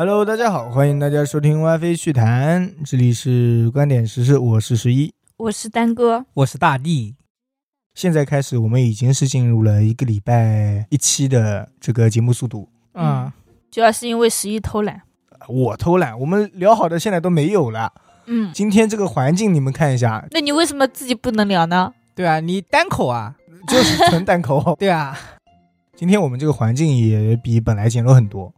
Hello，大家好，欢迎大家收听 WiFi 趣谈，这里是观点时事，我是十一。我是丹哥，我是大地。现在开始，我们已经是进入了一个礼拜一期的这个节目速度。嗯，主要是因为十一偷懒。我偷懒，我们聊好的现在都没有了。嗯，今天这个环境你们看一下，那你为什么自己不能聊呢？对啊，你单口啊，就是纯单口。对啊，今天我们这个环境也比本来简陋很多，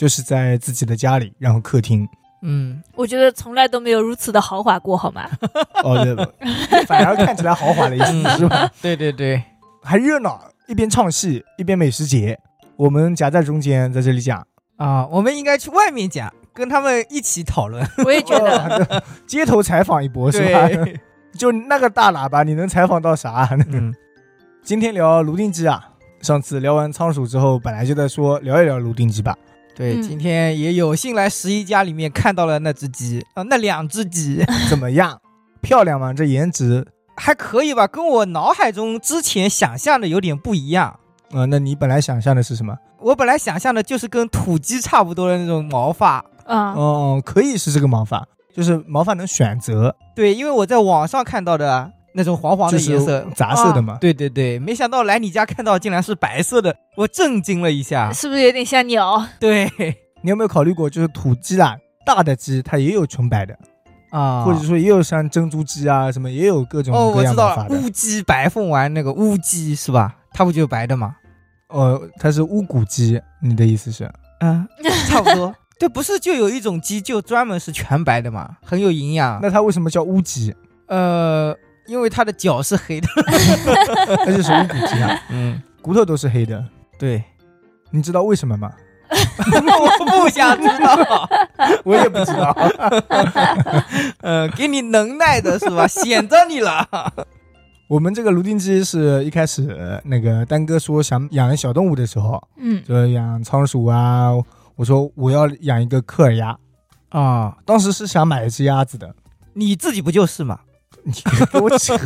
就是在自己的家里，然后客厅。嗯，我觉得从来都没有如此的豪华过，好吗？哦，对，反而看起来豪华了一些，是吧？对对对，还热闹，一边唱戏一边美食节，我们夹在中间在这里讲啊，我们应该去外面讲，跟他们一起讨论。我也觉得，街头采访一波是吧？就那个大喇叭，你能采访到啥？嗯，今天聊《卢定鸡》啊，上次聊完仓鼠之后，本来就在说聊一聊《卢定鸡》吧。对，今天也有幸来十一家里面看到了那只鸡啊，那两只鸡 怎么样？漂亮吗？这颜值还可以吧？跟我脑海中之前想象的有点不一样。呃，那你本来想象的是什么？我本来想象的就是跟土鸡差不多的那种毛发。啊，哦，可以是这个毛发，就是毛发能选择。对，因为我在网上看到的。那种黄黄的颜色，杂色的嘛？对对对，没想到来你家看到竟然是白色的，我震惊了一下。是不是有点像鸟？对，你有没有考虑过，就是土鸡啦，大的鸡它也有纯白的啊，或者说也有像珍珠鸡啊什么，也有各种各样的。乌鸡白凤丸那个乌鸡是吧？它不就白的吗？哦，它是乌骨鸡，你的意思是？嗯，差不多。对，不是就有一种鸡就专门是全白的嘛，很有营养。那它为什么叫乌鸡？呃。因为它的脚是黑的，它就是无骨鸡啊，嗯，骨头都是黑的。对，你知道为什么吗？我不想知道，我也不知道。呃，给你能耐的是吧？显着你了。我们这个卢定基是一开始那个丹哥说想养小动物的时候，嗯，就养仓鼠啊。我说我要养一个科尔鸭啊，当时是想买一只鸭子的。你自己不就是吗？你给我扯，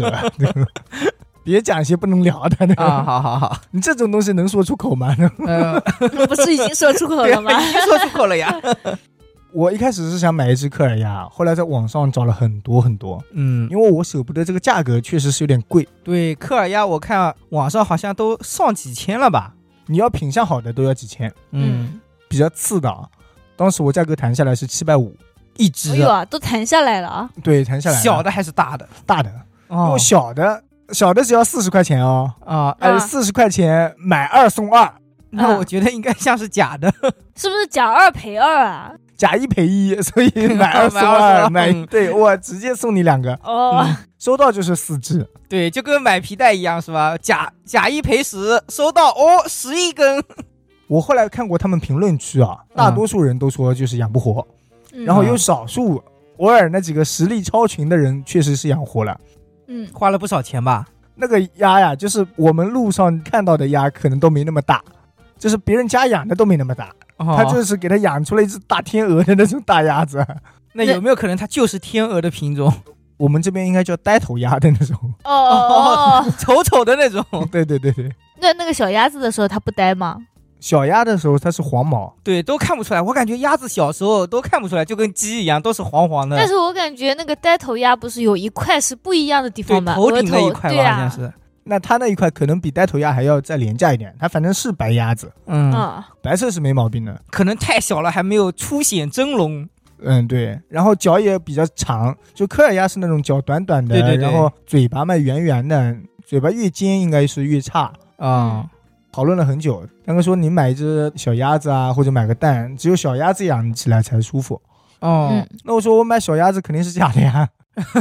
别讲一些不能聊的。啊，好好好，你这种东西能说出口吗？嗯，不是已经说出口了吗？已经说出口了呀。我一开始是想买一只科尔鸭，后来在网上找了很多很多。嗯，因为我舍不得这个价格，确实是有点贵。对，科尔鸭我看网上好像都上几千了吧？你要品相好的都要几千。嗯，比较次的，当时我价格谈下来是七百五。一只，哎呦，都弹下来了啊！对，弹下来，小的还是大的？大的，哦，小的，小的只要四十块钱哦，啊，哎，四十块钱买二送二，那我觉得应该像是假的，是不是假二赔二啊？假一赔一，所以 买二送二，买对，我直接送你两个。哦，收到就是四只，对，就跟买皮带一样是吧？假假一赔十，收到哦，十一根。我后来看过他们评论区啊，大多数人都说就是养不活。然后有少数偶尔那几个实力超群的人，确实是养活了，嗯，花了不少钱吧？那个鸭呀，就是我们路上看到的鸭，可能都没那么大，就是别人家养的都没那么大，他就是给他养出了一只大天鹅的那种大鸭子。那有没有可能它就是天鹅的品种？我们这边应该叫呆头鸭的那种，哦，丑丑的那种。对对对对。那那个小鸭子的时候，它不呆吗？小鸭的时候它是黄毛，对，都看不出来。我感觉鸭子小时候都看不出来，就跟鸡一样，都是黄黄的。但是我感觉那个呆头鸭不是有一块是不一样的地方吗？头顶那一块吧，好像是。那它那一块可能比呆头鸭还要再廉价一点。它反正是白鸭子，嗯，白色是没毛病的。可能太小了，还没有凸显真龙。嗯，对。然后脚也比较长，就科尔鸭是那种脚短短的，对对对。然后嘴巴嘛圆圆的，嘴巴越尖应该是越差啊。讨论了很久，刚刚说你买一只小鸭子啊，或者买个蛋，只有小鸭子养起来才舒服。哦，那我说我买小鸭子肯定是假的呀，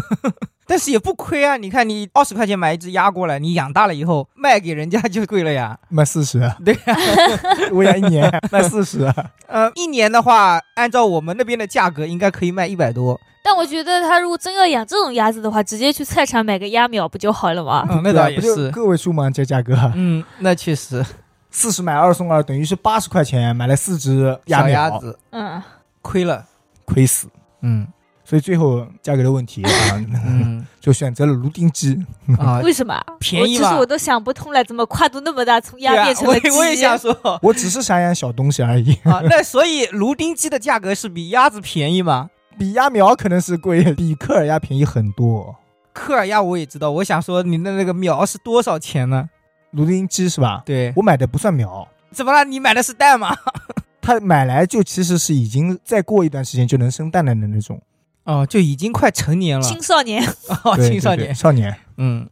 但是也不亏啊。你看你二十块钱买一只鸭过来，你养大了以后卖给人家就贵了呀，卖四十。对呀，我养一年卖四十。呃，一年的话，按照我们那边的价格，应该可以卖一百多。但我觉得他如果真要养这种鸭子的话，直接去菜场买个鸭苗不就好了吗？嗯，那倒也是个位数嘛，这价格。嗯，那确实，四十买二送二，等于是八十块钱买了四只鸭鸭子。嗯，亏了，亏死。嗯，所以最后价格的问题啊，嗯 就选择了芦丁鸡。啊，为什么？便宜其实我。都想不通了，怎么跨度那么大，从鸭变，成了鸡？我也我也想说我只是想养小东西而已，啊，那所以芦丁鸡的价格是比鸭子便宜吗？比鸭苗可能是贵，比科尔鸭便宜很多。科尔鸭我也知道，我想说你的那个苗是多少钱呢？芦丁鸡是吧？对，我买的不算苗，怎么了？你买的是蛋吗？它买来就其实是已经再过一段时间就能生蛋的那种。哦，就已经快成年了。青少年，哦，青少年。少年，嗯，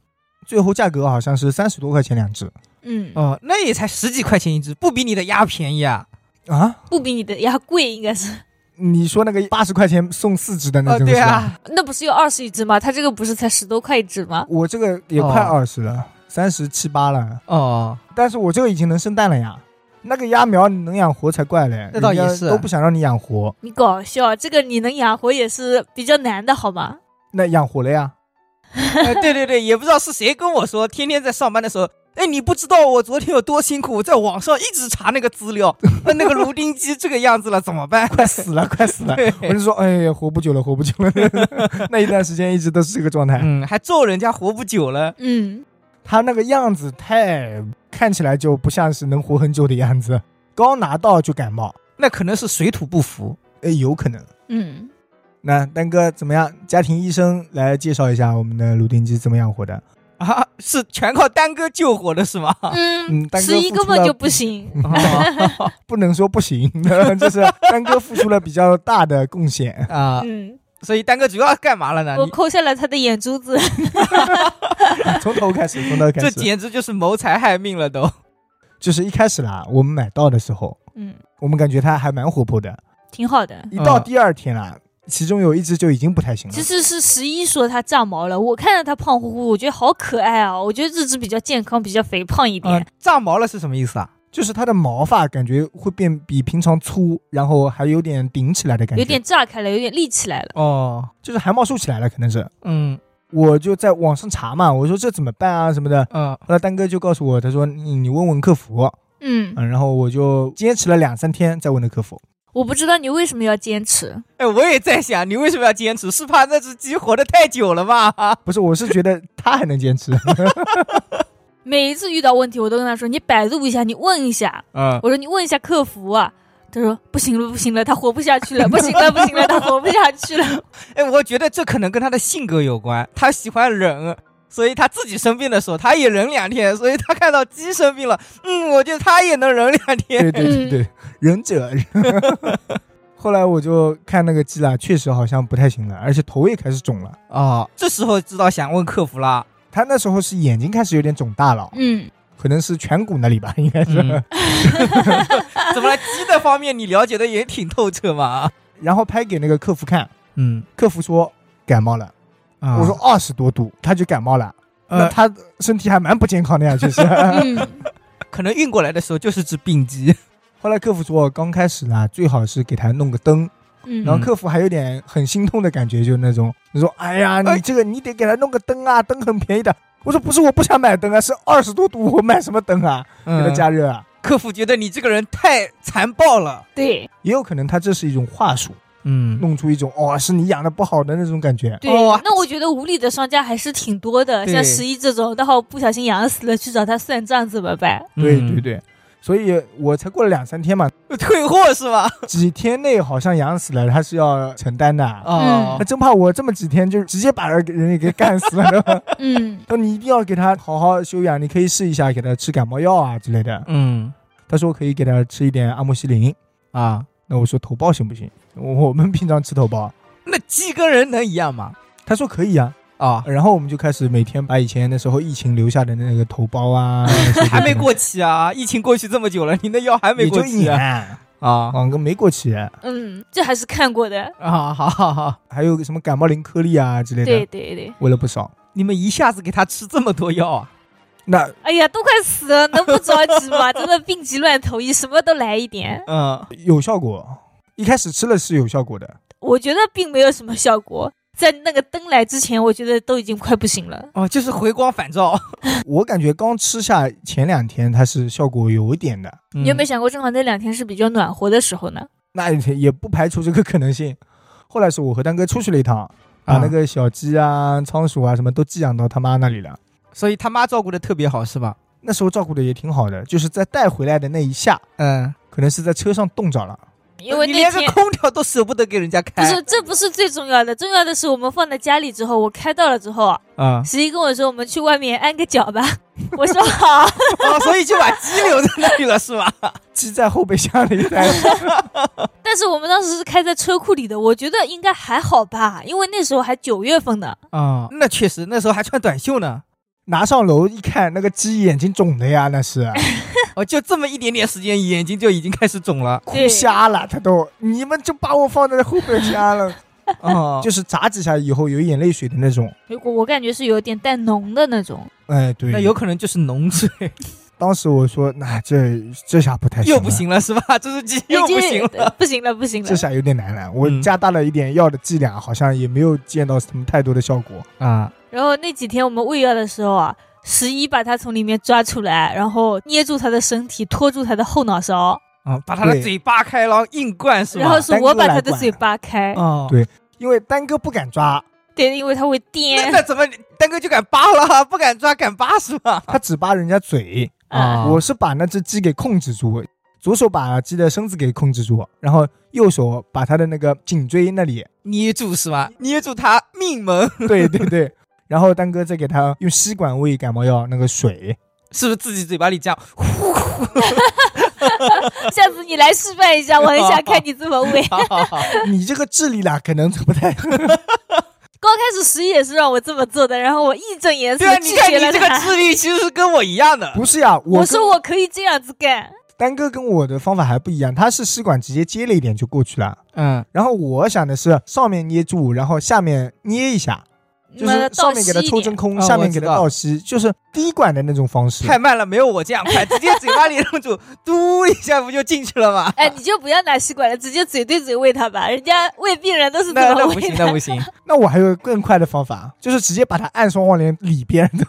最后价格好像是三十多块钱两只嗯，哦，那也才十几块钱一只，不比你的鸭便宜啊。啊。不比你的鸭贵，应该是。你说那个八十块钱送四只的那哦，种？对啊，那不是有二十一只吗？它这个不是才十多块一只吗？我这个也快哦二十了，三十七八了，哦，但是我这个已经能生蛋了呀。那个鸭苗你能养活才怪嘞，那倒也是都不想让你养活，你搞笑，这个你能养活也是比较难的，好吗？那养活了呀。哎对对对，也不知道是谁跟我说，天天在上班的时候，哎，你不知道我昨天有多辛苦，在网上一直查那个资料，呃那个芦丁鸡这个样子了，怎么办？快死了，快死了！我就说，哎呀，活不久了，活不久了。那一段时间一直都是这个状态。嗯，还咒人家活不久了。嗯，他那个样子太看起来就不像是能活很久的样子，刚拿到就感冒，那可能是水土不服。哎，有可能。嗯，那丹哥怎么样？家庭医生来介绍一下我们的芦丁鸡怎么养活的？啊，是全靠丹哥救活的是吗？嗯 嗯，丹哥十一根本就不行。哦 不能说不行，就是丹哥付出了比较大的贡献。啊，嗯，所以丹哥主要干嘛了呢？我抠下了他的眼珠子。从头开始，从头开始这，简直就是谋财害命了都。就是一开始啦，我们买到的时候，嗯，我们感觉他还蛮活泼的，挺好的。一到第二天啦，其中有一只就已经不太行了其。实是十一说它炸毛了，我看着它胖乎乎，我觉得好可爱啊！我觉得这只比较健康，比较肥胖一点。嗯，长毛了是什么意思啊？就是它的毛发感觉会变比平常粗，然后还有点顶起来的感觉，有点炸开了，有点立起来了。哦，就是汗毛竖起来了，可能是。嗯我就在网上查嘛，我说这怎么办啊什么的。嗯后来丹哥就告诉我，他说你你问问客服，嗯，嗯，然后我就坚持了两三天再问的客服。我不知道你为什么要坚持。哎，我也在想，你为什么要坚持？是怕那只鸡活得太久了吗？不是，我是觉得他还能坚持。每一次遇到问题，我都跟他说：“你百度一下，你问一下。”嗯，我说：“你问一下客服啊。”他说：“不行了，不行了，他活不下去了，不行了，不行了，他活不下去了。哎，我觉得这可能跟他的性格有关，他喜欢忍，所以他自己生病的时候他也忍两天，所以他看到鸡生病了，嗯，我觉得他也能忍两天。对对对对，忍者。后来我就看那个鸡啦，确实好像不太行了，而且头也开始肿了。啊，这时候知道想问客服啦。他那时候是眼睛开始有点肿大了”，嗯，可能是颧骨那里吧，应该是。嗯 怎么了？鸡的方面你了解的也挺透彻嘛？然后拍给那个客服看，嗯，客服说感冒了。啊我说二十多度，他就感冒了。那呃，他身体还蛮不健康的呀，其实。嗯，可能运过来的时候就是只病鸡。后来客服说，刚开始啦，最好是给他弄个灯。嗯，然后客服还有点很心痛的感觉，就那种，你说，哎呀，哎你这个你得给他弄个灯啊，灯很便宜的。我说不是，我不想买灯啊，是二十多度，我买什么灯啊？给他嗯，加热啊。客服觉得你这个人太残暴了。对也有可能他这是一种话术，嗯，弄出一种哦是你养的不好的那种感觉。对、哦那我觉得无理的商家还是挺多的，像十一这种，然后不小心养死了，去找他算账怎么办？嗯对对，对，所以我才过了两三天嘛，退货是吧？几天内好像养死了，他是要承担的。哦他，真怕我这么几天就直接把人人给干死了的。嗯，说你一定要给他好好休养，你可以试一下给他吃感冒药啊之类的。嗯他说可以给他吃一点阿莫西林。啊，那我说头孢行不行？我我们平常吃头孢，那鸡跟人能一样吗？他说可以啊。啊，然后我们就开始每天把以前那时候疫情留下的那个头孢啊，还没过期啊！疫情过去这么久了，你那药还没过期啊？啊网哥没过期。嗯，这还是看过的。啊，好好好，还有个什么感冒灵颗粒啊之类对的，对对，喂了不少。你们一下子给他吃这么多药啊？那哎呀，都快死了，能不着急吗？真的病急乱投医，什么都来一点。嗯，有效果，一开始吃了是有效果的。我觉得并没有什么效果，在那个灯来之前，我觉得都已经快不行了。哦，就是回光返照。我感觉刚吃下前两天它是效果有一点的，嗯你有没有想过，正好那两天是比较暖和的时候呢？那也不排除这个可能性。后来是我和丹哥出去了一趟，把啊那个小鸡啊、仓鼠啊什么都寄养到他妈那里了。所以他妈照顾的特别好是吧？那时候照顾的也挺好的，就是在带回来的那一下，嗯，可能是在车上冻着了。因为那你连个空调都舍不得给人家开，不是，这不是最重要的，重要的是我们放在家里之后，我开到了之后，啊、十一跟我说我们去外面安个脚吧，我说 好，哦，所以就把鸡留在那里了是吧？鸡在后备箱里待着，但是我们当时是开在车库里的，我觉得应该还好吧，因为那时候还九月份呢。啊、那确实，那时候还穿短袖呢。拿上楼一看，那个鸡眼睛肿的呀，那是哦，就这么一点点时间，眼睛就已经开始肿了。哭瞎了，他都。你们就把我放在后备箱了，哦，就是眨几下以后有眼泪水的那种。如果我感觉是有点带脓的那种，哎，对，那有可能就是脓水，当时我说，那这这下不太行，又不，行了是吧？这只鸡又不行了。不行了，不行了这。下有点难了。我嗯加大了一点药的剂量，好像也没有见到什么太多的效果。啊，然后那几天我们喂药的时候啊，十一把它从里面抓出来，然后捏住它的身体，拖住它的后脑勺，啊，把他的嘴扒开，然后硬灌是吧？然后是我把它单个来管的嘴扒开。哦，对因为丹哥不敢抓，对，因为他会颠。那怎么丹哥就敢扒了？不敢抓敢扒是吧？他只扒人家嘴。啊，我是把那只鸡给控制住，左手把鸡的身子给控制住，然后右手把他的那个颈椎那里，捏住是吧？捏住他命门，对 对对，然后丹哥再给他用吸管喂感冒药那个水，是不是自己嘴巴里这样？下次你来示范一下，我很想看你这么喂。好好好，你这个智力啦，可能不太。刚开始十一也是让我这么做的，然后我义正言辞对啊，你看你这个。智力其实是跟我一样的。不是呀，我说我可以这样子干，丹哥跟我的方法还不一样，他是吸管直接接了一点就过去了，嗯，然后我想的是上面捏住，然后下面捏一下，就是上面给它抽真空，哦下面给它倒吸，就是滴管的那种方式。太慢了，没有我这样快，直接嘴巴里弄住，嘟一下不就进去了吗？哎，你就不要拿吸管了，直接嘴对嘴喂它吧。人家喂病人都是那这么喂那不行，那。不行，那我还有更快的方法，就是直接把它按双黄连里边的。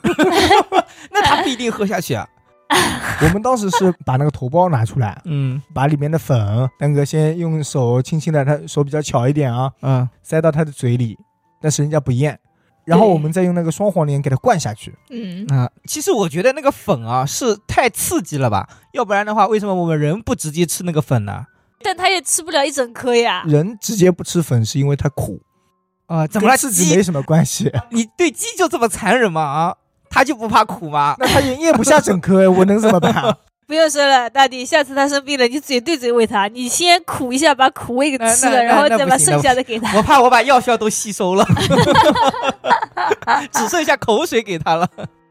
那他不一定喝下去啊。我们当时是把那个头孢拿出来，嗯把里面的粉，丹哥先用手轻轻的，他手比较巧一点啊，嗯，塞到他的嘴里，但是人家不咽，然后我们再用那个双黄连给它灌下去。嗯，啊，其实我觉得那个粉啊是太刺激了吧，要不然的话，为什么我们人不直接吃那个粉呢？但他也吃不了一整颗呀。人直接不吃粉是因为它苦，啊，怎么了？跟刺激没，什么关系。你对鸡就这么残忍吗？啊，它就不怕苦吗？那它也咽不下整颗，我能怎么办？不用说了，大弟，下次他生病了，你嘴对嘴喂他，你先苦一下，把苦味给吃了，然后再把剩下的给他。我怕我把药效都吸收了，只剩下口水给他了。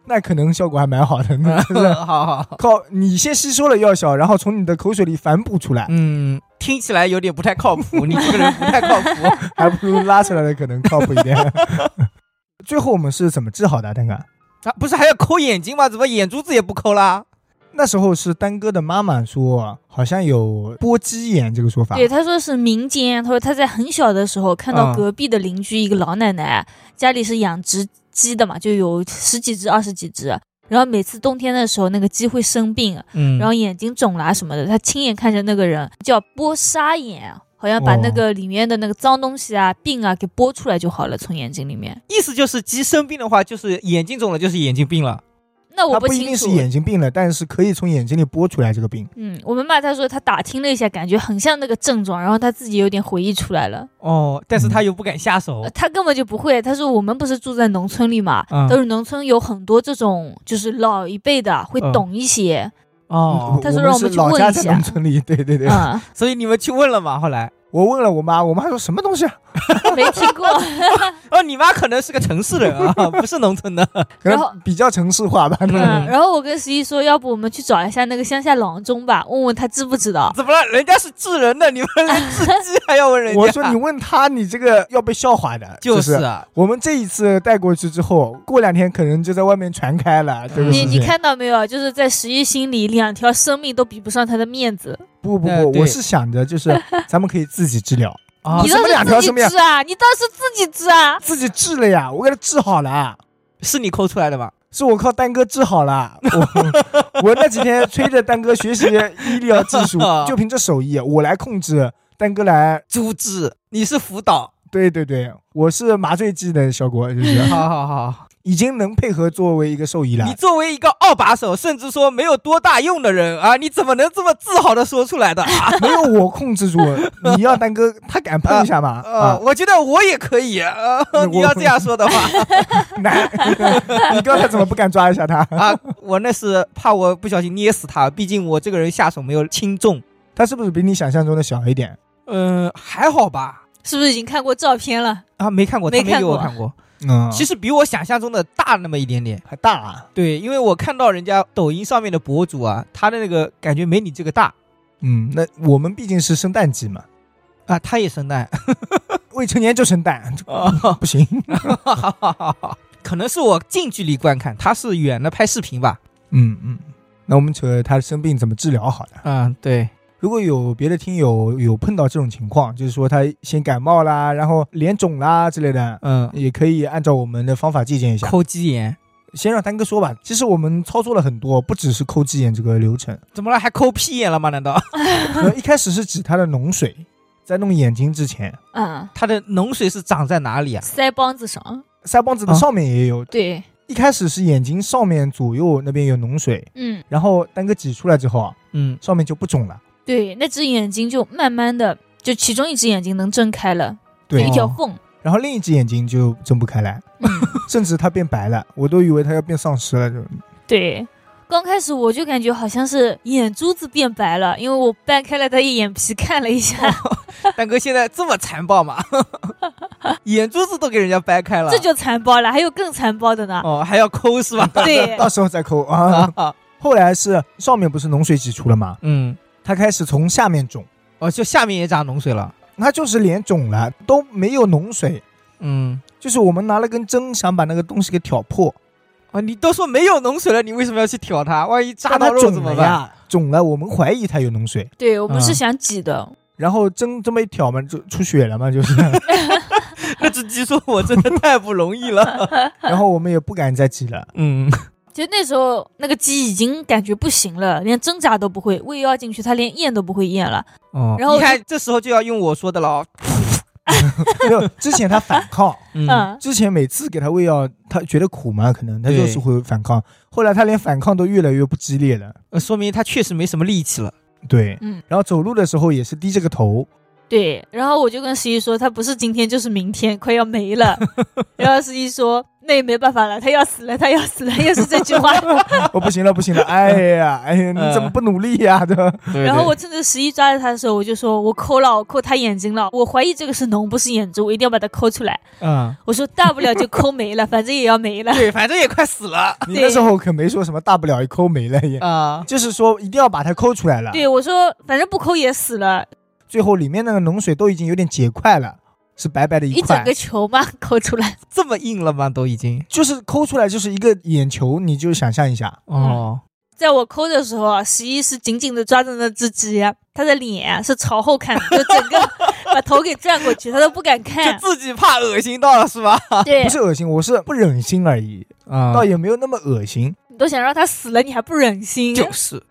那可能效果还蛮好的，那 真的好好好，靠你先吸收了药效，然后从你的口水里反哺出来，嗯，听起来有点不太靠谱，你这个人不太靠谱。还不如拉出来的可能靠谱一点。最后我们是怎么治好的，丹哥？啊，不是还要抠眼睛吗？怎么眼珠子也不抠啦？那时候是丹哥的妈妈说，好像有波鸡眼这个说法。对，他说是民间，他说他在很小的时候看到嗯隔壁的邻居一个老奶奶，家里是养殖鸡的嘛，就有十几只、二十几只。然后每次冬天的时候，那个鸡会生病，嗯然后眼睛肿啦什么的，他亲眼看着那个人叫剥沙眼，好像把那哦个里面的那个脏东西啊、病啊给剥出来就好了，从眼睛里面。意思就是鸡生病的话，就是眼睛肿了，就是眼睛病了。那我它不一定。是眼睛病了，但是可以从眼睛里剥出来这个病。嗯，我们妈她说他打听了一下，感觉很像那个症状，然后他自己有点回忆出来了。哦，但是他又不敢下手呃。她根本就不会，他说我们不是住在农村里嘛，嗯都是农村有很多这种就是老一辈的会嗯懂一些，哦他说让我们去是老家在问一下农村里，对对对。嗯，所以你们去问了吗？后来，我问了我妈，我妈说什么东西啊？没听过。哦，你妈可能是个城市人啊，不是农村的。可然后能比较城市化吧。嗯，然后我跟十一说，要不我们去找一下那个乡下郎中吧，问问他知不知道。怎么了？人家是治人的，你们连治鸡还要问人家？我说你问他，你这个要被笑话的。就是是啊，我们这一次带过去之后，过两天可能就在外面传开了这个你你。看到没有？就是在十一心里，两条生命都比不上他的面子。不不不，我是想着就是 咱们可以自己治疗，啊你什么两条倒是生命自己治啊！你倒是自己治啊！自己治了呀，我给他治好了。是你抠出来的吧？是我靠丹哥治好了，我我那几天催着丹哥学习医疗技术，就凭这手艺，我来控制，丹哥来，猪治，你是辅导。对对对，我是麻醉剂的效果，就是好好 好，已经能配合作为一个兽医了你。作为一个二把手，甚至说没有多大用的人啊，你怎么能这么自豪的说出来的啊？没有我控制住，你要丹哥，他敢碰一下吗？呃，啊，我觉得我也可以。呃，你要这样说的话难，你刚才怎么不敢抓一下他？啊，我那是怕我不小心捏死他，毕竟我这个人下手没有轻重。他是不是比你想象中的小一点？嗯、还好吧。是不是已经看过照片了？啊，没看过，他没没看过给我看过。嗯，其实比我想象中的大那么一点点。还大啊。对，因为我看到人家抖音上面的博主啊，他的那个感觉没你这个大嗯，那我们毕竟是生蛋鸡嘛，啊，他也生蛋。未成年就生蛋，啊，不行。可能是我近距离观看，他是远的拍视频吧。嗯嗯，那我们扯他生病怎么治疗好的。嗯，对，如果有别的听友有碰到这种情况，就是说他先感冒啦，然后脸肿啦之类的，嗯，也可以按照我们的方法借鉴一下。抠鸡眼，先让丹哥说吧。其实我们操作了很多，不只是抠鸡眼这个流程。怎么了？还抠屁眼了吗？难道 呃一开始是指他的脓水，在弄眼睛之前，嗯，他的脓水是长在哪里啊？腮帮子上，腮帮子的上面也有。对，一开始是眼睛上面左右那边有脓水，嗯，然后丹哥挤出来之后啊，嗯，上面就不肿了。对，那只眼睛就慢慢的，就其中一只眼睛能睁开了，对一，条哦缝，然后另一只眼睛就睁不开来，嗯，甚至它变白了，我都以为它要变丧尸了。就对。刚开始我就感觉好像是眼珠子变白了，因为我掰开了他一眼皮看了一下，蛋哥现在这么残暴吗？眼珠子都给人家掰开了，这就残暴了，还有更残暴的呢。哦还要抠是吧？对到时候再抠啊。啊，后来是上面不是脓水挤出了吗？嗯，它开始从下面肿，哦，就下面也长脓水了，它就是脸肿了，都没有脓水，嗯，就是我们拿了根针想把那个东西给挑破，啊，你都说没有脓水了，你为什么要去挑它？万一扎到肉怎么办？肿了，我们怀疑它有脓水，对我们是嗯想挤的，然后针这么一挑嘛，就出血了嘛，就是，那只鸡说我真的太不容易了。然后我们也不敢再挤了。嗯，就那时候那个鸡已经感觉不行了，连挣扎都不会，喂药进去它连咽都不会咽了。哦然后你看这时候就要用我说的了哦，没有，之前它反抗，嗯，嗯，之前每次给它喂药，它觉得苦嘛，可能它就是会反抗。后来它连反抗都越来越不激烈了。呃说明它确实没什么力气了。对，嗯，然后走路的时候也是低着个头，对。然后我就跟十一说，他不是今天就是明天，快要没了。然后十一说，那也没办法了，他要死了，他要死了，又是这句话。我、不行了，不行了，哎呀，哎呀，你怎么不努力呀、对吧？对然后我趁着十一抓着他的时候，我就说我抠了，我抠他眼睛了，我怀疑这个是脓，不是眼珠，我一定要把它抠出来。嗯，我说大不了就抠没了，反正也要没了。对，反正也快死了 你那时候可没说什么大不了一抠没了也，啊。就是说一定要把它抠出来了。对，我说反正不抠也死了，最后里面那个脓水都已经有点结块了，是白白的一块，一整个，球吗抠出来。这么硬了吗？都已经就是抠出来就是一个眼球，你就想象一下，哦，在我抠的时候啊，十一是紧紧的抓着那只鸡，他的脸啊是朝后看的，就整个 把头给转过去，他都不敢看就看。自己怕恶心到了是吧？对不，是恶心，我是不忍心而已，啊倒也没有那么恶心。你都想让它死了，你还不忍心？就是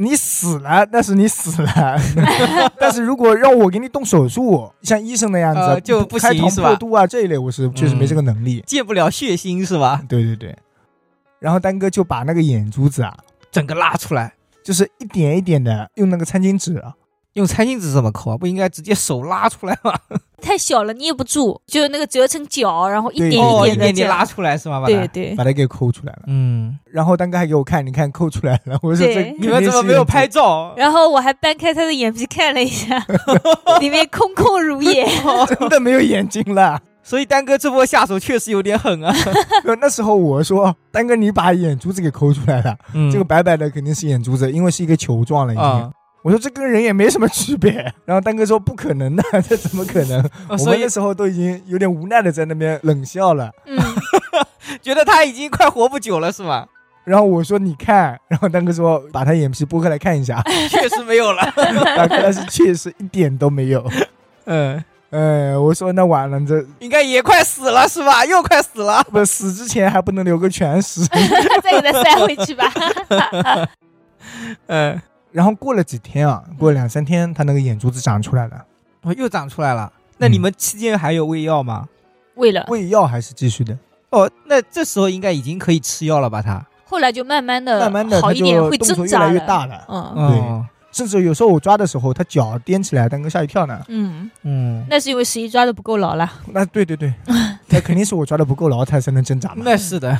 你死了，那是你死了。但是如果让我给你动手术，像医生那样子，呃就不开膛行是吧破肚啊这一类，我是确实没这个能力。戒不了血腥是吧？对对对，然后丹哥就把那个眼珠子啊，整个拉出来，就是一点一点的用那个餐巾纸啊，用餐巾纸怎么抠啊？不应该直接手拉出来吗？太小了捏不住，就那个折成角，然后一对点哦，一点的这样。点点拉出来是吗？把它对，对把它给抠出来了。嗯，然后丹哥还给我看，你看抠出来了。我说这你们怎么没有拍？照？然后我还掰开他的眼皮看了一下，里面空空如也。真的没有眼睛了。所以丹哥这波下手确实有点狠啊。那时候我说，丹哥你把眼珠子给抠出来了，嗯这个白白的肯定是眼珠子，因为是一个球状了已经。啊，我说这跟人也没什么区别。然后丹哥说不可能的，这怎么可能？哦我们那时候都已经有点无奈的在那边冷笑了。嗯，觉得他已经快活不久了是吗？然后我说你看，然后丹哥说把他眼皮剥开来看一下，确实没有了。啊，看来是确实一点都没有。嗯，哎，我说那完了，这应该也快死了是吧？又快死了。不死之前还不能留个全尸。再给他塞回去吧。嗯，然后过了几天啊，过了两三天，他那个眼珠子长出来了。哦，又长出来了。那你们期间还有喂药吗？喂了，喂药还是继续的，哦，那这时候应该已经可以吃药了吧？他，后来就慢慢的慢慢的好一点，会增长越来越挣扎了。大了，嗯哦，甚至有时候我抓的时候，它脚颠起来，蛋哥吓一跳呢。嗯，嗯，那是因为十一抓的不够牢了。那对对对，那肯定是我抓的不够牢，它才能挣扎嘛。那是的，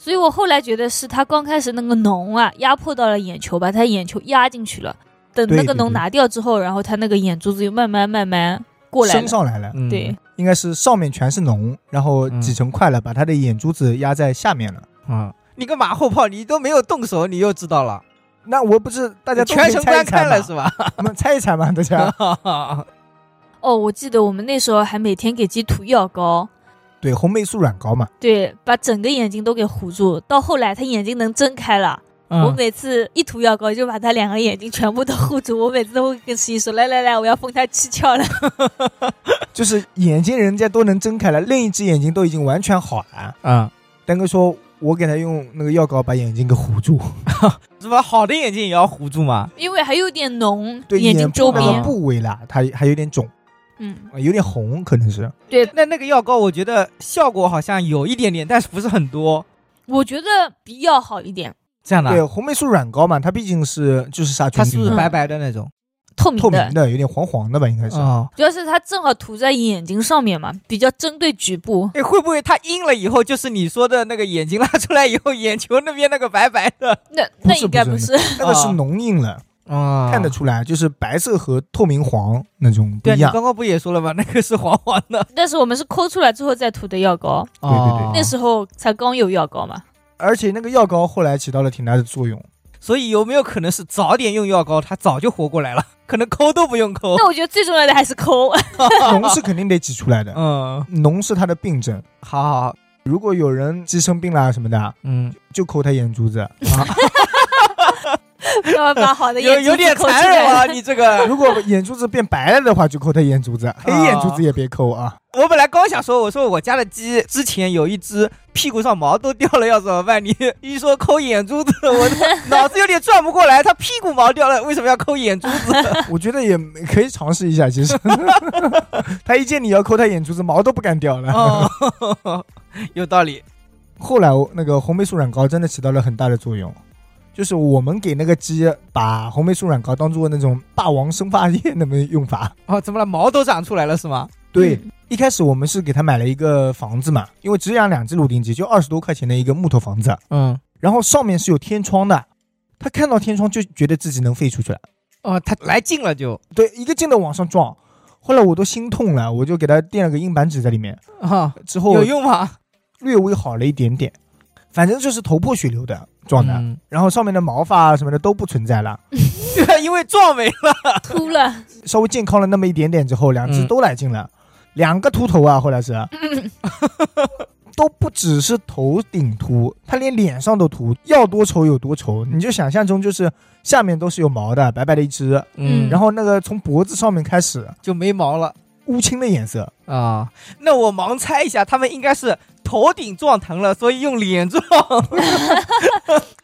所以我后来觉得是他刚开始那个脓啊压迫到了眼球，把他眼球压进去了。等那个脓拿掉之后，然后他那个眼珠子又慢慢慢慢过来了。升上来了，嗯对，应该是上面全是脓，然后挤成块了，把他的眼珠子压在下面了。啊，你个马后炮，你都没有动手，你又知道了，那我不是大家全程观看了是吧？我们猜一猜嘛，大家。哦，我记得我们那时候还每天给鸡涂药膏，对，红霉素软膏嘛，对，把整个眼睛都给糊住。到后来他眼睛能睁开了，嗯我每次一涂药膏就把他两个眼睛全部都护住。我每次都会跟十一说：“来来来，我要封他七窍了。就是眼睛人家都能睁开了，另一只眼睛都已经完全好了。啊，丹哥说，我给他用那个药膏把眼睛给糊住，什么好的眼睛也要糊住吗？”因为还有点脓，对，眼睛周边，部位啦，它还有点肿，嗯，有点红，可能是。对，那那个药膏，我觉得效果好像有一点点，但是不是很多。我觉得比药好一点，这样的对，，红霉素软膏嘛，它毕竟是就是杀菌的，它是不是白白的那种？透明的透明。的，有点黄黄的吧，应该是。哦，主要是它正好涂在眼睛上面嘛，比较针对局部。哎，会不会它硬了以后，就是你说的那个眼睛拉出来以后，眼球那边那个白白的？那那不是不应该不是，那个是哦脓印了，啊看得出来，就是白色和透明黄那种不对啊，一样。你刚刚不也说了吗？那个是黄黄的。但是我们是抠出来之后再涂的药膏，对对对哦那时候才刚有药膏嘛。而且那个药膏后来起到了挺大的作用。所以有没有可能是早点用药膏，它早就活过来了？可能抠都不用抠。那我觉得最重要的还是抠。脓是肯定得挤出来的，嗯，脓是它的病症。好好好，如果有人鸡生病啦什么的，嗯，就抠他眼珠子。要么把好的有有点残忍啊，你这个。如果眼珠子变白了的话，就抠他眼珠子；黑眼珠子也别抠啊。我本来刚想说，我说我家的鸡之前有一只屁股上毛都掉了，要怎么办？你一说抠眼珠子，我的 脑子有点转不过来。它屁股毛掉了，为什么要抠眼珠子？我觉得也可以尝试一下。其实，他一见你要抠他眼珠子，毛都不敢掉了。哦，有道理。后来那个红霉素软膏真的起到了很大的作用，就是我们给那个鸡把红霉素软膏当做那种霸王生发液那么用法。哦，怎么了？毛都长出来了是吗？对，嗯一开始我们是给它买了一个房子嘛，因为只养两只鲁丁鸡，就二十多块钱的一个木头房子，嗯。然后上面是有天窗的。它看到天窗就觉得自己能飞出去了，哦，它来劲了就对，一个劲的往上撞。后来我都心痛了，我就给它垫了个硬板纸在里面，啊，之后有用吗？略微好了一点点，反正就是头破血流的撞的，嗯。然后上面的毛发啊什么的都不存在了，对啊，因为撞没了。秃了，稍微健康了那么一点点之后，两只嗯。都来劲了，两个秃头啊，后来是。都不只是头顶秃，他连脸上都秃，要多丑有多丑。你就想象中就是下面都是有毛的，白白的一只，嗯。然后那个从脖子上面开始就没毛了。乌青的颜色，啊。那我盲猜一下，他们应该是头顶撞疼了，所以用脸撞，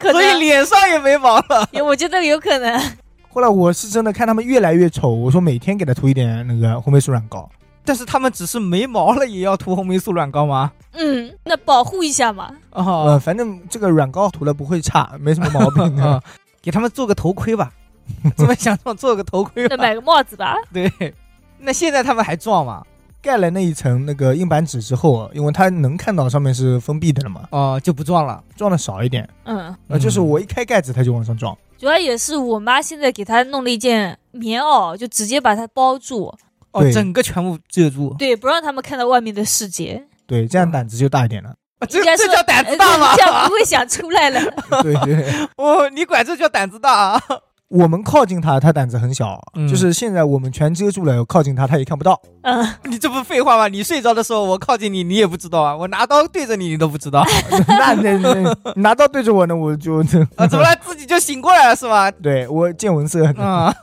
所以脸上也没毛了。我觉得有可能。后来我是真的看他们越来越丑，我说每天给他涂一点那个红霉素软膏。但是他们只是没毛了，也要涂红霉素软膏吗？嗯，那保护一下嘛。呃，哦，反正这个软膏涂了不会差，没什么毛病的。啊，给他们做个头盔吧。怎么想到做个头盔买个帽子吧。对。那现在他们还撞吗？盖了那一层那个硬板纸之后，因为它能看到上面是封闭的了嘛，哦，就不撞了。撞的少一点。嗯，呃，就是我一开盖子它就往上撞。主要也是我妈现在给她弄了一件棉袄，就直接把它包住，哦，对整个全部遮住。对，不让他们看到外面的世界。对，这样胆子就大一点了。啊这应该是这叫胆子大吗呃？这样不会想出来了。对 对，哦，你管这叫胆子大啊？我们靠近它，它胆子很小。嗯就是现在我们全遮住了，靠近它它也看不到。嗯，你这不废话吗？你睡着的时候，我靠近你，你也不知道啊。我拿刀对着你，你都不知道 那那那拿刀对着我呢，我就 啊？怎么了？自己就醒过来了是吧？对我见闻色。啊，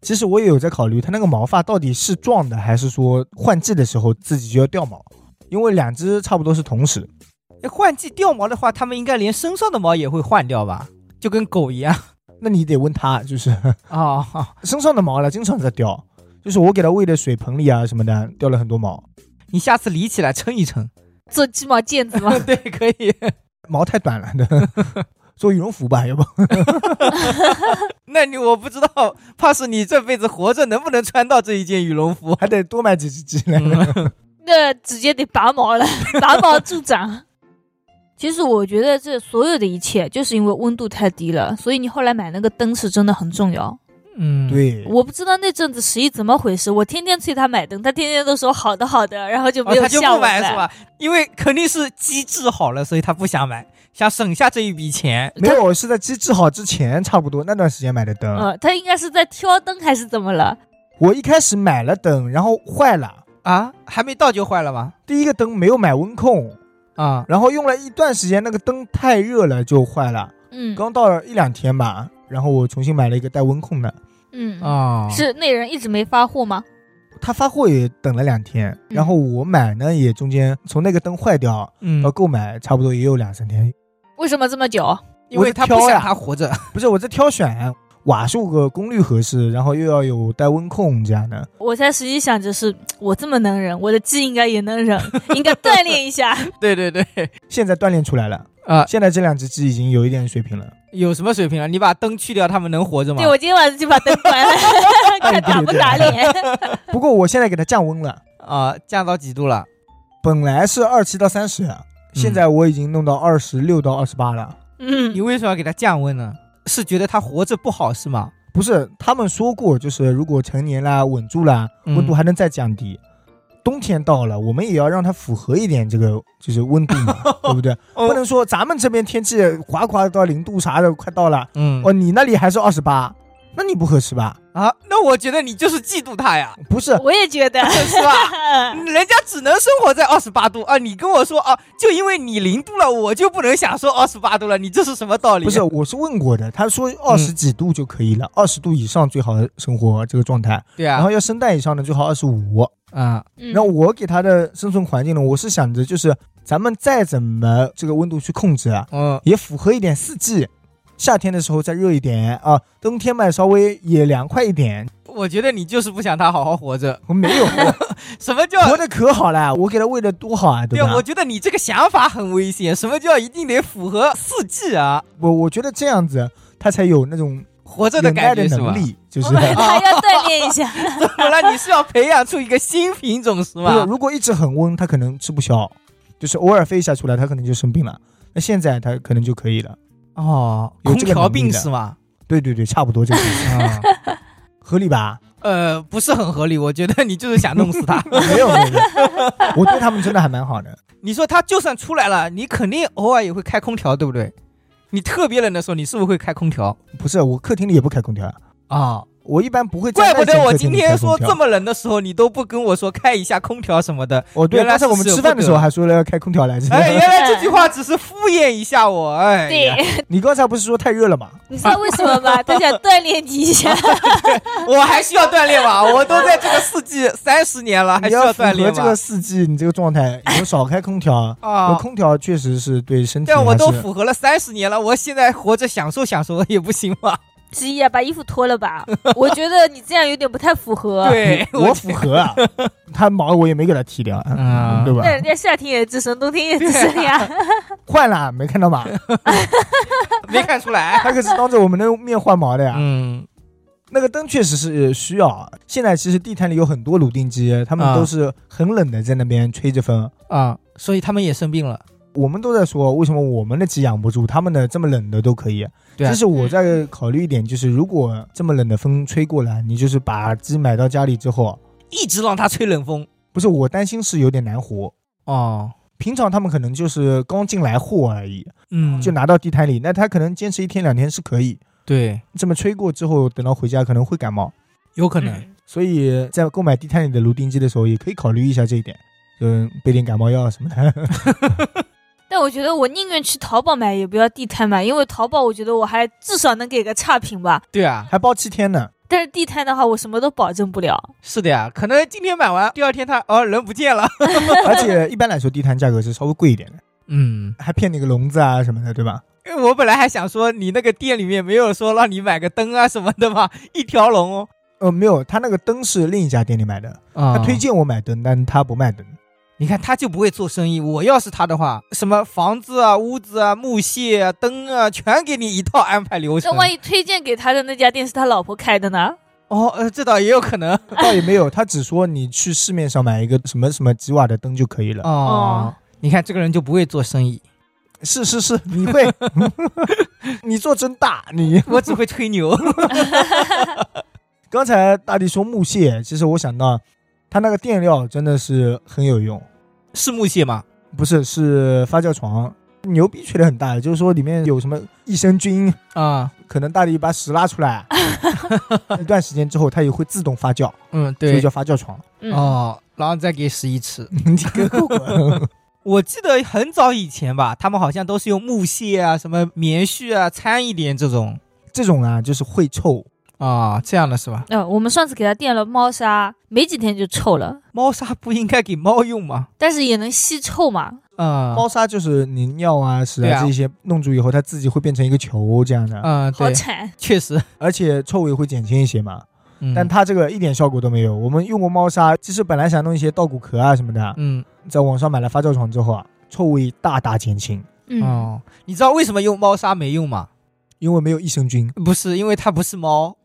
其实我也有在考虑，它那个毛发到底是撞的，还是说换季的时候自己就要掉毛？因为两只差不多是同时。换季掉毛的话，它们应该连身上的毛也会换掉吧？就跟狗一样那你得问他，就是哦，身上的毛了，经常在掉，就是我给它喂的水盆里啊什么的掉了很多毛，你下次理起来称一称。做鸡毛毽子吗？对，可以。毛太短了，做羽绒服吧，要不？那你我不知道，怕是你这辈子活着能不能穿到这一件羽绒服？还得多买几只鸡来。那直接得拔毛了，拔毛助长。其实我觉得这所有的一切，就是因为温度太低了，所以你后来买那个灯是真的很重要。嗯，对，我不知道那阵子十一怎么回事，我天天催他买灯，他天天都说好的好的，然后就没有哦他就不买是？吧？因为肯定是机制好了，所以他不想买，想省下这一笔钱。没有，是在机制好之前，差不多那段时间买的灯。呃，他应该是在挑灯还是怎么了？我一开始买了灯，然后坏了。啊，还没到就坏了吗？第一个灯没有买温控，啊，然后用了一段时间，那个灯太热了就坏了。嗯刚到了一两天吧，然后我重新买了一个带温控的。嗯，啊，是那人一直没发货吗？他发货也等了两天，嗯然后我买呢也中间从那个灯坏掉嗯到，购买，差不多也有两三天。为什么这么久？因为他不想他活着。不是我在挑选瓦数个功率合适，然后又要有带温控这样的。我在实际想着是我这么能忍，我的鸡应该也能忍，应该锻炼一下。对对对，现在锻炼出来了，啊，现在这两只鸡已经有一点水平了。有什么水平啊？你把灯去掉，它们能活着吗对，？我今天晚上就把灯关了，看打不打脸。不过我现在给它降温了，啊，降到几度了？本来是二七到三十，现在我已经弄到二十六到二十八了。嗯你，为什么要给它降温呢？是觉得他活着不好是吗？不是，他们说过，就是如果成年了、稳住啦，嗯温度还能再降低。冬天到了，我们也要让它符合一点这个就是温度嘛，对不对？哦不能说咱们这边天气哗哗到零度啥的，快到了，嗯哦，你那里还是二十八，那你不合适吧？啊，那我觉得你就是嫉妒他呀，不是，我也觉得 是吧？人家只能生活在二十八度啊！你跟我说啊，就因为你零度了，我就不能享受二十八度了？你这是什么道理？不是，我是问过的，他说二十几度就可以了，二十、度以上最好生活这个状态，对啊，然后要生蛋以上的最好二十五。啊，嗯然后我给他的生存环境呢，我是想着就是咱们再怎么这个温度去控制啊，嗯，也符合一点四季。夏天的时候再热一点啊，冬天嘛稍微也凉快一点。我觉得你就是不想他好好活着。我没有 什么叫活得可好了，我给它喂的多好啊，对吧？对啊，我觉得你这个想法很危险。什么叫一定得符合四季啊？我我觉得这样子它才有那种活着的感觉是吧？能力，就是。他要锻炼一下。怎么了？你是要培养出一个新品种是，吗？如果一直很温，它可能吃不消，就是偶尔飞一下出来，它可能就生病了。那现在它可能就可以了。哦，有这个空调能力的病是吗？对对对，差不多这个意思，啊，合理吧？呃，不是很合理。我觉得你就是想弄死他。没 有没有，没有我对他们真的还蛮好的。你说他就算出来了，你肯定偶尔也会开空调，对不对？你特别冷的时候，你是不是会开空调不是，我客厅里也不开空调啊，啊？我一般不会怪不得我今天说这么冷的时候，你都不跟我说开一下空调什么的。哦，对，原来刚才我们吃饭的时候还说了要开空调来着。哎，原来 这句话只是敷衍一下我。哎，对，你刚才不是说太热了吗？你知道为什么吗？他想锻炼你一下。我还需要锻炼吗？我都在这个四季三十年了，还需要锻炼吗合这个？四季，你这个状态，以后少开空调。啊，空调确实是对身体但我都符合了三十年了，我现在活着享受享受也不行吗？十一啊，把衣服脱了吧。我觉得你这样有点不太符合。，对，我符合啊，他毛我也没给他剃掉，嗯对吧那？人家夏天也自生，冬天也自生呀。换了，没看到吗？没看出来。他可是当着我们的面换毛的呀。嗯，那个灯确实是需要啊。现在其实地摊里有很多卤定鸡，他们啊都是很冷的，在那边吹着风。啊，所以他们也生病了。我们都在说，为什么我们的鸡养不住，他们的这么冷的都可以？对啊其实我在考虑一点，就是如果这么冷的风吹过来，你就是把鸡买到家里之后，一直让它吹冷风。不是我担心是有点难活。哦，平常他们可能就是刚进来货而已，嗯，就拿到地摊里，那他可能坚持一天两天是可以。对，这么吹过之后，等到回家可能会感冒，有可能。嗯所以在购买地摊里的芦丁鸡的时候，也可以考虑一下这一点，嗯备点感冒药什么的。但我觉得我宁愿去淘宝买，也不要地摊买，因为淘宝我觉得我还至少能给个差评吧。对啊，还包七天呢。但是地摊的话，我什么都保证不了。是的呀，可能今天买完，第二天他哦人不见了。而且一般来说，地摊价格是稍微贵一点的，嗯，还骗你个笼子啊什么的，对吧？因为我本来还想说，你那个店里面没有说让你买个灯啊什么的吗？一条龙哦。呃，没有，他那个灯是另一家店里买的，啊他推荐我买灯，但他不卖灯。你看他就不会做生意。我要是他的话，什么房子啊、屋子啊、木屑啊、灯啊，全给你一套安排流程那。万一推荐给他的那家店是他老婆开的呢？哦，呃，这倒也有可能。倒也没有，他只说你去市面上买一个什么什么几瓦的灯就可以了。哦，你看这个人就不会做生意，是是是，你会 你做真大。你我只会吹牛。刚才大地说木屑，其实我想到，他那个垫料真的是很有用，是木屑吗？不是是发酵床，牛逼吹的很大，就是说里面有什么益生菌，啊，可能大力把屎拉出来，一段时间之后它也会自动发酵，嗯，所以。叫发酵床。嗯，哦，然后再给十一吃。你给我滚！我记得很早以前吧，他们好像都是用木屑啊、什么棉絮啊掺一点这种这种啊，就是会臭，啊，这样的是吧？呃，我们上次给它垫了猫砂，没几天就臭了，猫砂不应该给猫用吗？但是也能吸臭嘛。嗯，猫砂就是你尿啊、屎啊啊。这些弄住以后，它自己会变成一个球这样的，嗯，对，好惨，确实，而且臭味会减轻一些嘛。嗯。但它这个一点效果都没有。我们用过猫砂，其实本来想弄一些稻谷壳啊什么的，嗯。在网上买了发酵床之后啊，臭味大大减轻，嗯，哦，你知道为什么用猫砂没用吗？因为没有益生菌。不是，因为它不是猫，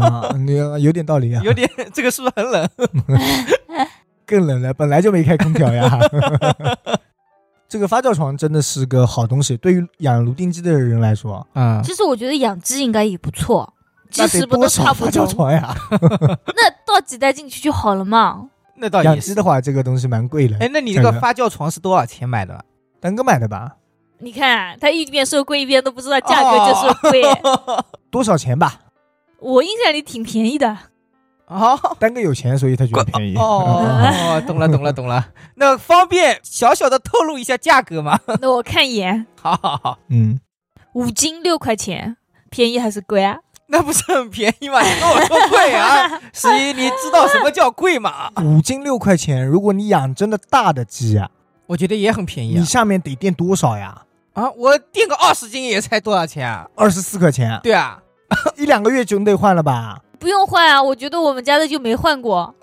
啊，你 有点道理啊。有点这个是不是很冷？更冷了，本来就没开空调呀。这个发酵床真的是个好东西，对于养芦丁鸡的人来说，嗯，其实我觉得养鸡应该也不错，鸡那食不都得多少差不发酵多？床呀？那倒几袋进去就好了嘛。那倒养鸡的。话，这个东西蛮贵的。哎，那你这个发酵床是多少钱买的？丹哥买的吧？你看他一边说贵，一边都不知道价格就是贵。多少钱吧？我印象里挺便宜的，哦丹哥有钱，所以他觉得便宜。哦，懂了懂了懂了。那方便小小的透露一下价格吗？那我看一眼，好好好，嗯，五斤六块钱，便宜还是贵啊？那不是很便宜吗？你跟我说贵啊？十一，你知道什么叫贵吗？五斤六块钱，如果你养真的大的鸡啊，我觉得也很便宜啊你啊。下面得垫多少呀？啊，我垫个二十斤也才多少钱啊？二十四块钱，对啊，一两个月就得换了吧？不用换啊，我觉得我们家的就没换过。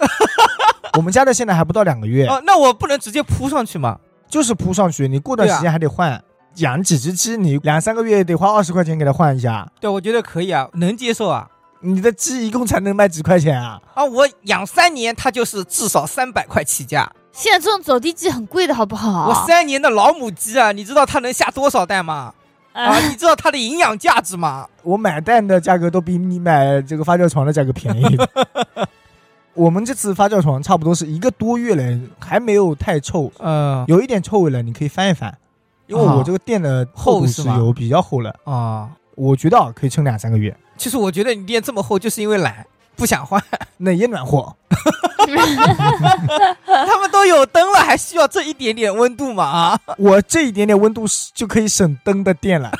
我们家的现在还不到两个月，哦，那我不能直接铺上去吗？就是铺上去，你过段时间还得换。养几只鸡，你两三个月得花二十块钱给它换一下，对，我觉得可以啊，能接受啊。你的鸡一共才能卖几块钱啊？啊，我养三年，它就是至少三百块起价。现在这种走地鸡很贵的好不好？我三年的老母鸡啊，你知道它能下多少蛋吗？啊，啊，你知道它的营养价值吗？我买蛋的价格都比你买这个发酵床的价格便宜。我们这次发酵床差不多是一个多月了，还没有太臭，嗯，有一点臭味了，你可以翻一翻，因为啊我这个垫的厚度是有比较厚了，啊，我觉得啊可以撑两三个月，其实我觉得你垫这么厚，就是因为懒，不想换。那也暖和。他们都有灯了，还需要这一点点温度吗？啊，我这一点点温度是就可以省灯的电了。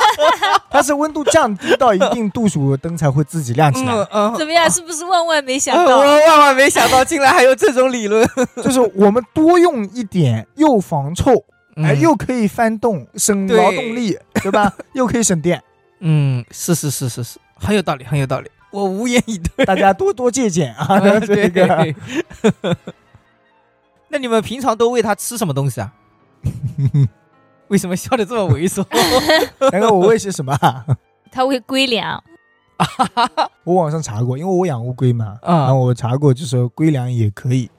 它是温度降低到一定度数，灯才会自己亮起来。嗯嗯，怎么样？是不是万万没想我到？万万没想到，竟然还有这种理论。就是我们多用一点，又防臭，哎，嗯又可以翻动，省劳动力，对吧？又可以省电，嗯，是是是是是，很有道理，很有道理。我无言以对。大家多多借鉴啊。嗯 这个对 那你们平常都喂它吃什么东西啊？为什么笑得这么猥琐？然后我喂些什么啊？它喂龟粮，我网上查过，因为我养乌龟嘛，嗯然啊后我查过，就是龟粮也可以。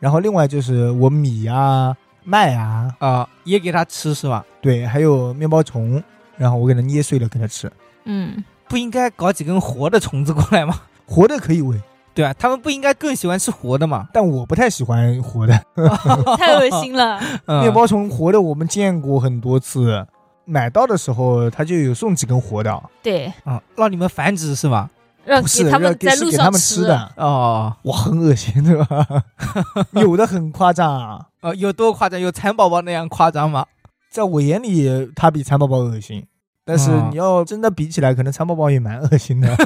然后另外就是我米啊、麦啊，啊，也给它吃是吧？对，还有面包虫，然后我给它捏碎了给它吃。嗯，不应该搞几根活的虫子过来吗？活的可以喂，对啊，他们不应该更喜欢吃活的吗？但我不太喜欢活的。太恶心了。嗯面包虫活的我们见过很多次，买到的时候它就有送几根活的，对，啊，让你们繁殖是吗？让不是给他们给在路上是给他们吃的，哦，哇，很恶心对吧？有的很夸张啊，呃，有多夸张？有蚕宝宝那样夸张吗？在我眼里它比蚕宝宝恶心，但是哦你要真的比起来，可能蚕宝宝也蛮恶心的。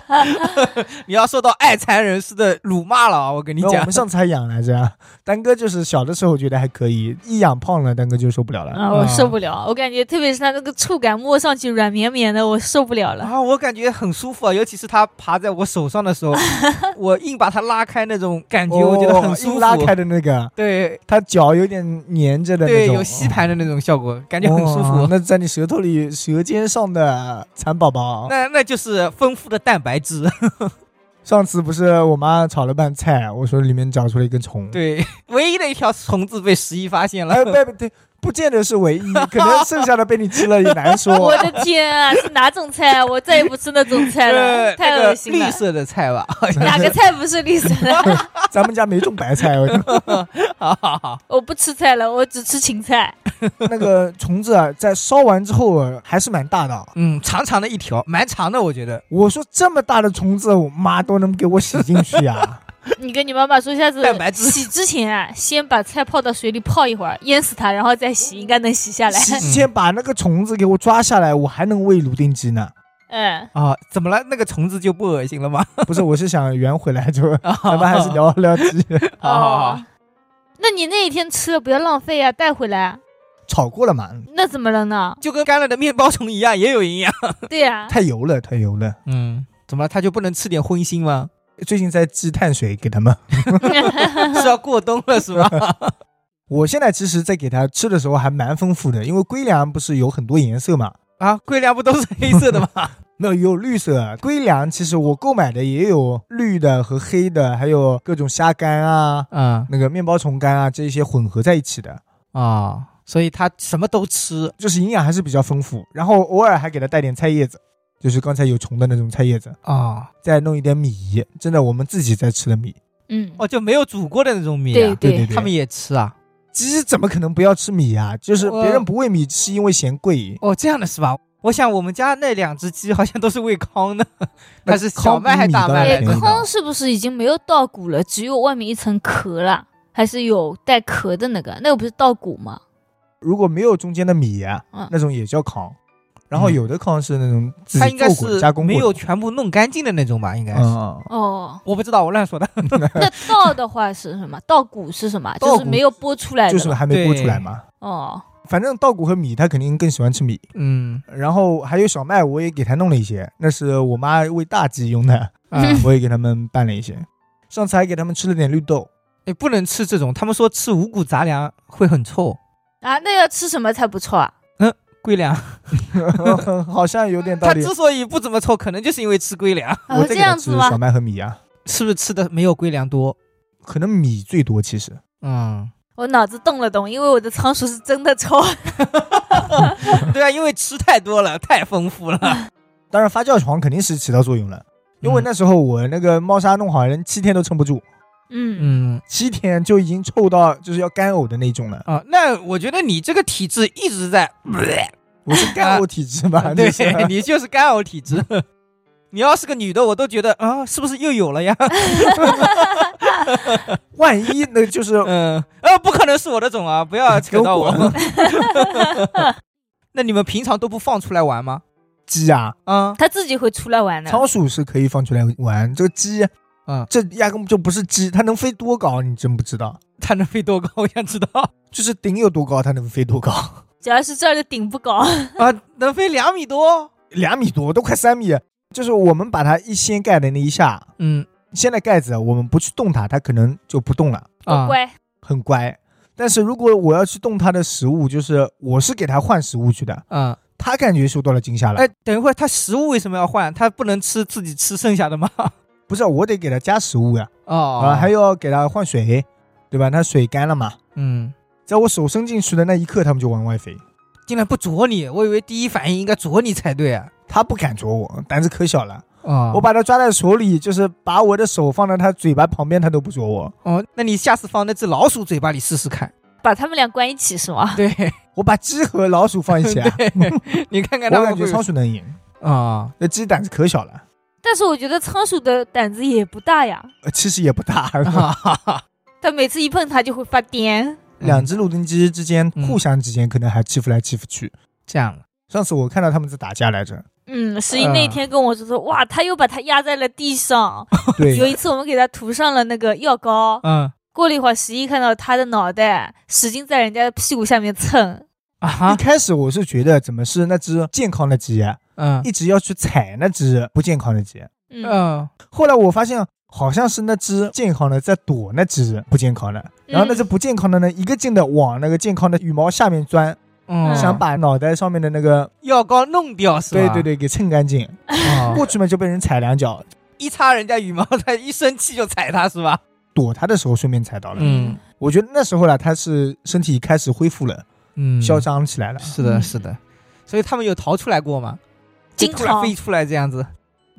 你要受到爱蚕人士的辱骂了啊！我跟你讲我们，上次还养来着，丹哥就是小的时候觉得还可以，一养胖了，丹哥就受不了了。啊，我受不了，我感觉特别是它那个触感，摸上去软绵绵的，我受不了了。啊，我感觉很舒服啊，尤其是它爬在我手上的时候，我硬把它拉开那种感觉，我觉得很哦舒服。硬拉开的那个，对它脚有点粘着的那对，种，有吸盘的那种效果，感觉很舒哇服。那在你舌头里、舌尖上的蚕宝宝。那那就是丰富的蛋白质。上次不是我妈炒了拌菜，我说里面长出了一根虫。，对，唯一的一条虫子被十一发现了。哎，不不对，不见得是唯一，可能剩下的被你吃了也难说。我的天啊，是哪种菜啊？我再也不吃那种菜了，呃，太恶心了。绿色的菜吧，哪个菜不是绿色的？咱们家没种白菜，好好好，我不吃菜了，我只吃芹菜。那个虫子啊，在烧完之后啊还是蛮大的。嗯，长长的一条，蛮长的，我觉得。我说这么大的虫子，我妈都能给我洗进去呀、你跟你妈妈说，下次蛋白质洗之前啊，先把菜泡到水里泡一会儿，淹死它，然后再洗，应该能洗下来。洗之前把那个虫子给我抓下来，我还能喂泸定鸡呢。嗯，啊，怎么了？那个虫子就不恶心了吗？不是，我是想圆回来，就咱 咱们还是聊聊鸡。好好好哦。那你那一天吃了不要浪费啊，带回来。炒过了嘛，那怎么了呢？就跟干了的面包虫一样，也有营养。对呀、太油了，太油了。嗯，怎么了？他就不能吃点荤腥吗？最近在寄碳水给他们。是要过冬了是吧？我现在其实，在给它吃的时候还蛮丰富的，因为龟粮不是有很多颜色嘛，啊，龟粮不都是黑色的吗？没有有绿色。龟粮其实我购买的也有绿的和黑的，还有各种虾干啊、啊那个面包虫干啊这些混合在一起的，啊，所以它什么都吃。就是营养还是比较丰富。然后偶尔还给它带点菜叶子，就是刚才有虫的那种菜叶子，啊，再弄一点米，真的我们自己在吃的米。嗯，哦，就没有煮过的那种米、对啊，对对对，他们也吃啊。鸡怎么可能不要吃米啊？就是别人不喂米是因为嫌贵。哦，这样的是吧？我想我们家那两只鸡好像都是喂糠的，那它是小麦还是大麦哎糠是不是已经没有稻谷了？只有外面一层壳了？还是有带壳的那个？那个不是稻谷吗？如果没有中间的米啊，嗯那种也叫糠。然后有的糠是那种自它应该己做过是加工过的没有全部弄干净的那种吧？应该是，嗯，哦，我不知道，我乱说的。那稻的话是什么？稻谷是什么？稻谷就是没有剥出来的。就是还没剥出来嘛。哦，反正稻谷和米，他肯定更喜欢吃米。嗯然后还有小麦，我也给他弄了一些，那是我妈喂大鸡用的，啊，我也给他们拌了一些。上次还给他们吃了点绿豆，哎，不能吃这种，他们说吃五谷杂粮会很臭。啊，那要吃什么才不错啊？龟粮，好像有点道理。它之所以不怎么臭，可能就是因为吃龟粮，我，这样子吗吃小？麦和米啊，是不是吃的没有龟粮多？可能米最多。其实嗯，我脑子动了动，因为我的仓鼠是真的臭。对啊，因为吃太多了，太丰富了。当然发酵床肯定是起到作用了，因为嗯那时候我那个猫砂弄好，人七天都撑不住，嗯，嗯七天就已经臭到就是要干呕的那种了。啊，那我觉得你这个体质一直在，我是干呕体质嘛，对就是 你就是干呕体质。你要是个女的，我都觉得啊，是不是又有了呀？万一那就是嗯，呃，不可能是我的种啊，不要扯到我。那你们平常都不放出来玩吗？鸡啊，啊，它自己会出来玩的。仓鼠是可以放出来玩，这个鸡，嗯这压根就不是鸡，它能飞多高？你真不知道，它能飞多高？我想知道就是顶有多高，它能飞多高，主要是这儿的顶不高，啊，能飞两米多。两米多，都快三米。就是我们把它一掀盖的那一下，嗯掀了盖子，我们不去动它，它可能就不动了，啊，乖。很乖。但是如果我要去动它的食物，就是我是给它换食物去的，嗯，它感觉受到了惊吓了。哎，等一会儿，它食物为什么要换？它不能吃自己吃剩下的吗？不是，我得给它加食物呀，哦啊，还要给它换水，对吧？它水干了嘛，嗯，在我手伸进去的那一刻，它们就往外飞。竟然不啄你，我以为第一反应应该啄你才对啊。它不敢啄我，胆子可小了。哦我把它抓在手里，就是把我的手放在它嘴巴旁边，它都不啄我。哦，那你下次放那只老鼠嘴巴里试试看。把它们俩关一起是吗？对，我把鸡和老鼠放一起啊，你看看它我感觉仓鼠能赢。啊，那鸡胆子可小了，但是我觉得仓鼠的胆子也不大呀，呃其实也不大。它 每次一碰它就会发癫。两只鹿丁鸡之间嗯。互相之间可能还欺负来欺负去。这样。上次我看到他们在打架来着，嗯，十一那天跟我说说，哇，他又把它压在了地上。对，有一次我们给它涂上了那个药膏，嗯。过了一会儿，十一看到它的脑袋使劲在人家的屁股下面蹭，啊哈。一开始我是觉得怎么是那只健康的鸡，啊嗯一直要去踩那只不健康的鸡。嗯，嗯后来我发现好像是那只健康的在躲那只不健康的，然后那只不健康的呢，一个劲的往那个健康的羽毛下面钻，嗯，想把脑袋上面的那个，药膏弄掉是吧？对对对，给蹭干净。哦 过去嘛就被人踩两脚，一擦人家羽毛，他一生气就踩他是吧？躲他的时候顺便踩到了。嗯我觉得那时候呢，他是身体开始恢复了，嗯嚣张起来了。是的，嗯是的。所以他们有逃出来过吗？就经常突然飞出来这样子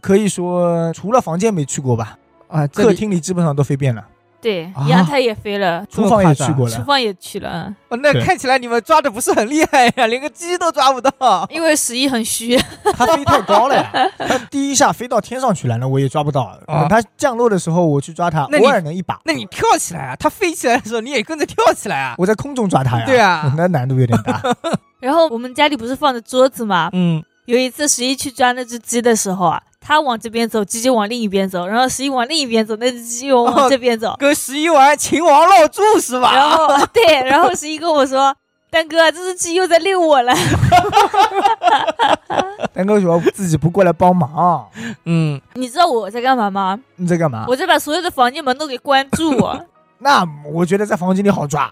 可以说除了房间没去过吧，啊？客厅里基本上都飞遍了，对啊，阳台也飞了，厨房也去过了。厨房也去了，哦，那看起来你们抓的不是很厉害呀，连个鸡都抓不到。因为十一很虚，它飞太高了呀，它第一下飞到天上去了，那我也抓不到。啊等它降落的时候，我去抓它，偶尔能一把。那你跳起来啊，它飞起来的时候你也跟着跳起来啊。我在空中抓它呀，对啊那难度有点大。然后我们家里不是放着桌子吗？嗯，有一次十一去抓那只鸡的时候啊，他往这边走，鸡就往另一边走，然后十一往另一边走，那只鸡又往这边走。跟十一玩秦王绕柱是吧？然后 对，然后十一跟我说：“丹哥，这只鸡又在遛我了。丹哥说自己不过来帮忙，嗯，”你知道我在干嘛吗？你在干嘛？我在把所有的房间门都给关住。那我觉得在房间里好抓。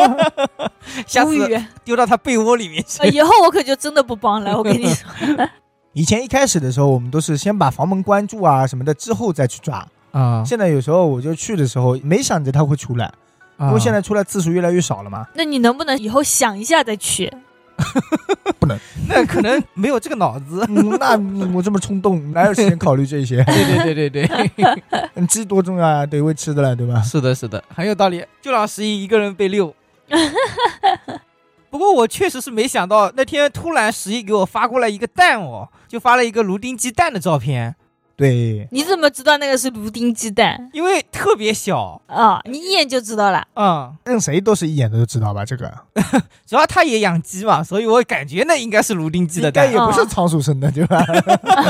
下次无语。丢到他被窝里面呃去。以后我可就真的不帮了，我跟你说。以前一开始的时候，我们都是先把房门关住啊什么的，之后再去抓。啊现在有时候我就去的时候，没想着他会出来，因为现在出来次数越来越少了嘛。那你能不能以后想一下再去？那可能没有这个脑子。嗯，那嗯我这么冲动，哪有时间考虑这些？对对对对对，嗯 鸡多重要啊，得喂吃的了，对吧？是的，是的，很有道理。就让十一一个人被遛。不过我确实是没想到，那天突然十一给我发过来一个蛋哦，就发了一个芦丁鸡蛋的照片，对，你怎么知道那个是芦丁鸡蛋因为特别小，啊？你一眼就知道了。嗯，任谁都是一眼都知道吧？这个 主要他也养鸡嘛，所以我感觉那应该是芦丁鸡的蛋 应该也。不是仓鼠生的，对吧？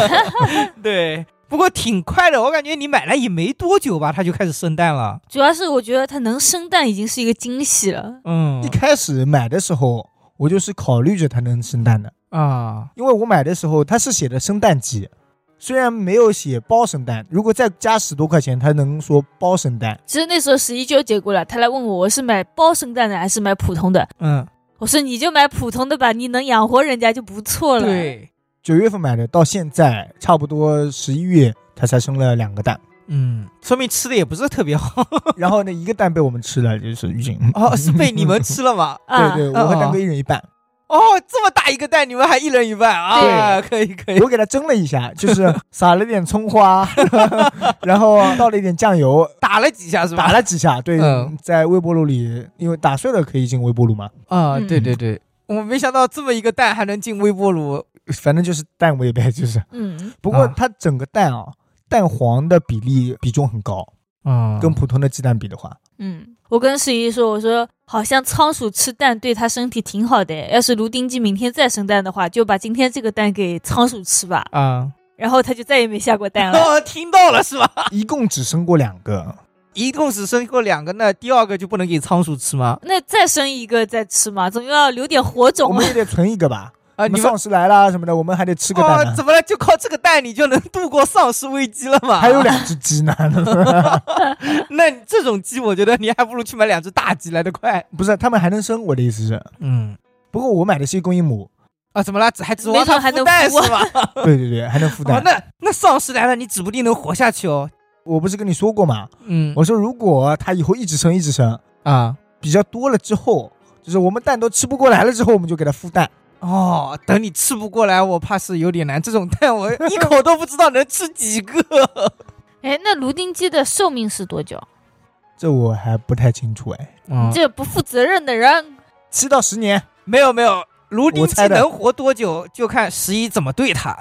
对，不过挺快的，我感觉你买来也没多久吧，它就开始生蛋了。主要是我觉得它能生蛋已经是一个惊喜了。嗯一开始买的时候，我就是考虑着它能生蛋的，啊，因为我买的时候它是写的生蛋鸡，虽然没有写包生蛋，如果再加十多块钱，他能说包生蛋。其实那时候十一纠结过了，他来问我我是买包生蛋的还是买普通的。嗯，我说你就买普通的吧，你能养活人家就不错了。，对，九月份买的，到现在差不多十一月，他才生了两个蛋，嗯，说明吃的也不是特别好。然后那一个蛋被我们吃了，就是预警。哦，是被你们吃了吗？啊，对对，我和蛋哥一人一半。哦，这么大一个蛋，你们还一人一半啊？可以可以。我给它蒸了一下，就是撒了点葱花，然后倒了一点酱油，打了几下是吧？打了几下。对嗯，在微波炉里，因为打碎了可以进微波炉嘛，啊，嗯对对对，我没想到这么一个蛋还能进微波炉。反正就是蛋味呗，就是。嗯，不过啊它整个蛋啊，蛋黄的比例比重很高，啊跟普通的鸡蛋比的话，嗯，我跟十一说，我说好像仓鼠吃蛋对它身体挺好的，要是芦丁鸡明天再生蛋的话，就把今天这个蛋给仓鼠吃吧。啊，然后它就再也没下过蛋了。哦，听到了是吧？一共只生过两个。一共只生过两个，那第二个就不能给仓鼠吃吗？那再生一个再吃嘛，总要留点火种啊。我们也得存一个吧？啊，你丧尸来啦什么的，我们还得吃个蛋哦，怎么了？就靠这个蛋你就能度过丧尸危机了吗？还有，两只鸡呢，那这种鸡，我觉得你还不如去买两只大鸡来得快。不是，他们还能生。我的意思是，嗯，不过我买的是一公一母，啊，怎么了？还指望它没准还能孵蛋孵啊是吧？对对对，还能孵哦蛋，。那那丧尸来了，你指不定能活下去哦。我不是跟你说过吗？嗯，我说如果它以后一直生一直生，啊，比较多了之后，就是我们蛋都吃不过来了之后，我们就给它孵蛋。哦，等你吃不过来，我怕是有点难。这种 蛋我一口都不知道能吃几个。哎，那芦丁鸡的寿命是多久？这我还不太清楚哎，你这不负责任的人。七到十年。没有没有，芦丁鸡能活多久，就看十一怎么对它。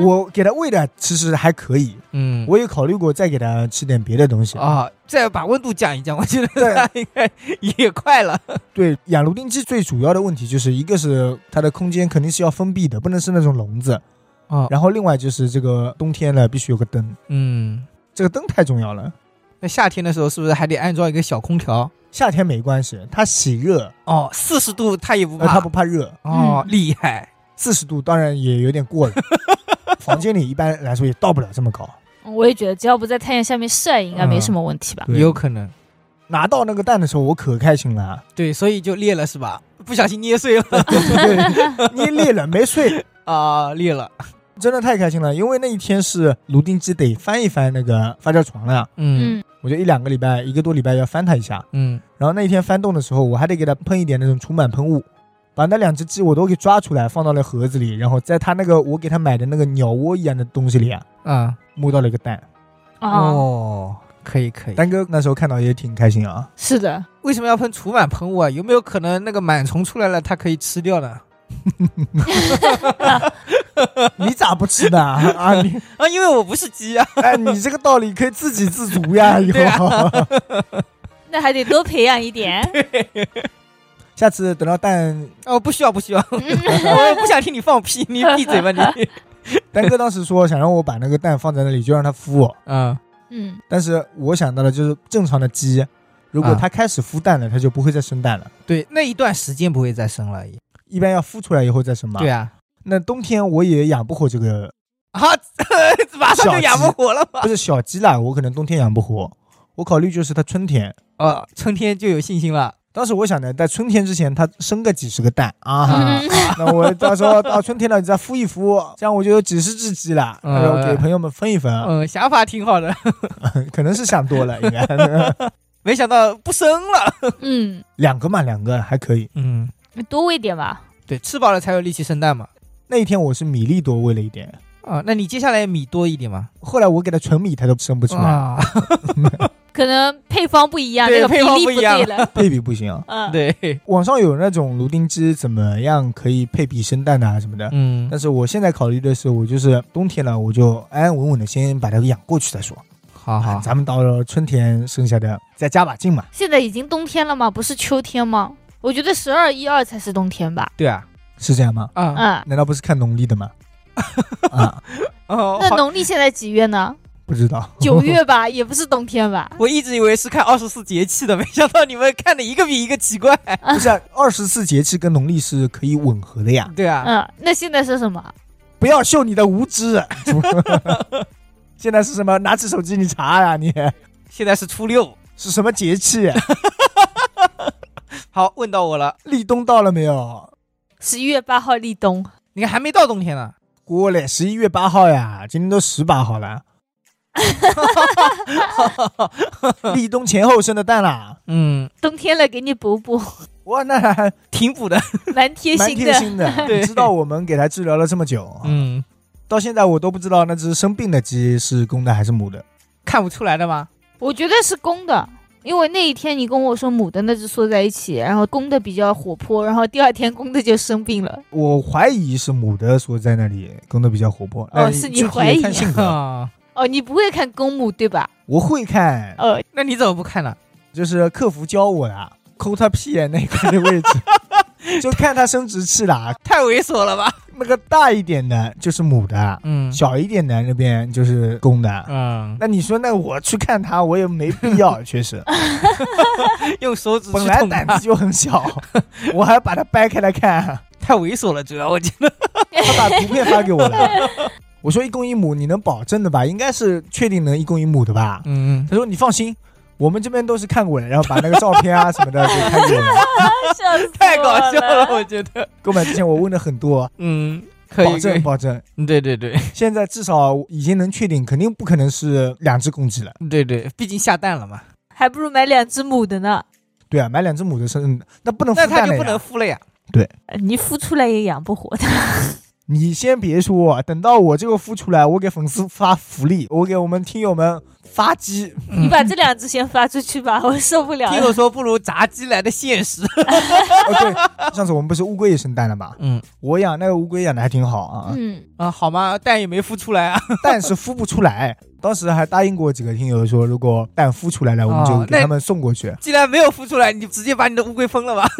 我给它喂的其实还可以，嗯我也考虑过再给它吃点别的东西。啊，再把温度降一降，我觉得对它应该也快了。对，养芦丁鸡最主要的问题就是一个是它的空间肯定是要封闭的，不能是那种笼子。啊，然后另外就是这个冬天了，必须有个灯，嗯，这个灯太重要了。那夏天的时候是不是还得安装一个小空调？夏天没关系，它喜热，哦，四十度它也不呃，怕，它不怕热。哦，嗯厉害。四十度当然也有点过了，房间里一般来说也到不了这么高。我也觉得只要不在太阳下面晒，应该没什么问题吧。对有可能。拿到那个蛋的时候，我可开心了，对，所以就裂了是吧？不小心捏碎了对，捏裂了没碎，啊，裂了。真的太开心了。因为那一天是芦丁鸡得翻一翻那个发酵床了，嗯嗯，我就一两个礼拜，一个多礼拜要翻它一下。嗯然后那一天翻动的时候，我还得给它喷一点那种除螨喷雾，把那两只鸡我都给抓出来，放到了盒子里，然后在他那个我给他买的那个鸟窝一样的东西里啊，啊摸到了一个蛋。哦，哦，可以可以。丹哥那时候看到也挺开心啊。是的，为什么要喷除螨喷雾啊？有没有可能那个螨虫出来了，它可以吃掉呢？你咋不吃呢 啊？啊你 啊，因为我不是鸡啊。哎，你这个道理可以自给自足呀，以对后。那还得多培养一点。下次等到蛋，哦，不需要不需要，我不想听你放屁，你闭嘴吧你。丹哥当时说想让我把那个蛋放在那里，就让它孵。嗯嗯，但是我想到了就是正常的鸡，如果啊它开始孵蛋了，它就不会再生蛋了，对，那一段时间不会再生了。一般要孵出来以后再生嘛。对啊，那冬天我也养不活这个，啊，马上就养不活了吗不？是小鸡啦，我可能冬天养不活。我考虑就是它春天。啊，春天就有信心了。当时我想呢，在春天之前它生个几十个蛋啊，嗯 那我到时候到春天了，你再孵一孵，这样我就有几十只鸡了，嗯然后给朋友们分一分。嗯，想法挺好的，可能是想多了，应该 没想到不生了。嗯，两个嘛，两个还可以。嗯，多喂点吧。对，吃饱了才有力气生蛋嘛。那一天我是米粒多喂了一点，啊，那你接下来米多一点嘛？后来我给它纯米，它都生不出来，啊，可能配方不一样，对那个比配方例不一样对了。配比不行。嗯，对，网上有那种芦丁鸡怎么样可以配比生蛋啊什么的，嗯但是我现在考虑的是，我就是冬天了，我就安安稳稳的先把它养过去再说。好好，咱们到了春天剩下的再加把劲嘛。现在已经冬天了吗？不是秋天吗？我觉得十二一二才是冬天吧。对啊，是这样吗？啊，嗯，难道不是看农历的吗？啊，哦，那农历现在几月呢？不知道。九月吧，也不是冬天吧？我一直以为是看二十四节气的，没想到你们看的一个比一个奇怪。不是二十四节气跟农历是可以吻合的呀！对啊，嗯，那现在是什么？不要秀你的无知。现在是什么？拿起手机你查呀、你现在是初六。是什么节气？好，问到我了，立冬到了没有？十一月八号立冬。你看还没到冬天呢。过嘞，十一月八号呀，今天都十八号了。立冬前后生的蛋啦，嗯，冬天了，给你补补，哇，那还挺补的。蛮贴心的。蛮贴心的。对 你知道我们给它治疗了这么久，嗯，到现在我都不知道那只生病的鸡是公的还是母的。看不出来的吗？我觉得是公的，因为那一天你跟我说母的那只缩在一起，然后公的比较活泼，然后第二天公的就生病了。我怀疑是母的缩在那里，公的比较活泼。哦是你怀疑看性格，啊，哦，你不会看公母对吧？我会看，呃，那你怎么不看呢？就是客服教我的，抠他屁眼那块的位置，就看他生殖器了。太猥琐了吧？那个大一点的就是母的，嗯小一点的那边就是公的。嗯，那你说，那我去看他，我也没必要，确实，用手指本来胆子，就很小，我还把它掰开来看，太猥琐了，主要我觉得。他把图片发给我了。我说一公一母，你能保证的吧？应该是确定能一公一母的吧？嗯嗯，他说你放心，我们这边都是看过的，然后把那个照片啊什么的给看过了。笑死太搞笑了，我觉得。购买之前我问了很多，嗯，可以，保证保证。对对对现在至少已经能确定，肯定不可能是两只公鸡了。对对，毕竟下蛋了嘛，还不如买两只母的呢。对啊，买两只母的生，那不能孵那它就不蛋了呀能孵了呀。对你孵出来也养不活的。你先别说，等到我这个孵出来，我给粉丝发福利，我给我们听友们发鸡。你把这两只先发出去吧，我受不了了。听友说不如炸鸡来的现实。哦，对，上次我们不是乌龟也生蛋了吗？嗯我养那个乌龟养的还挺好啊，嗯，啊，好吗？蛋也没孵出来啊。蛋是孵不出来。当时还答应过几个听友说，如果蛋孵出来了，我们就给他们送过去。既然没有孵出来，你就直接把你的乌龟封了吧。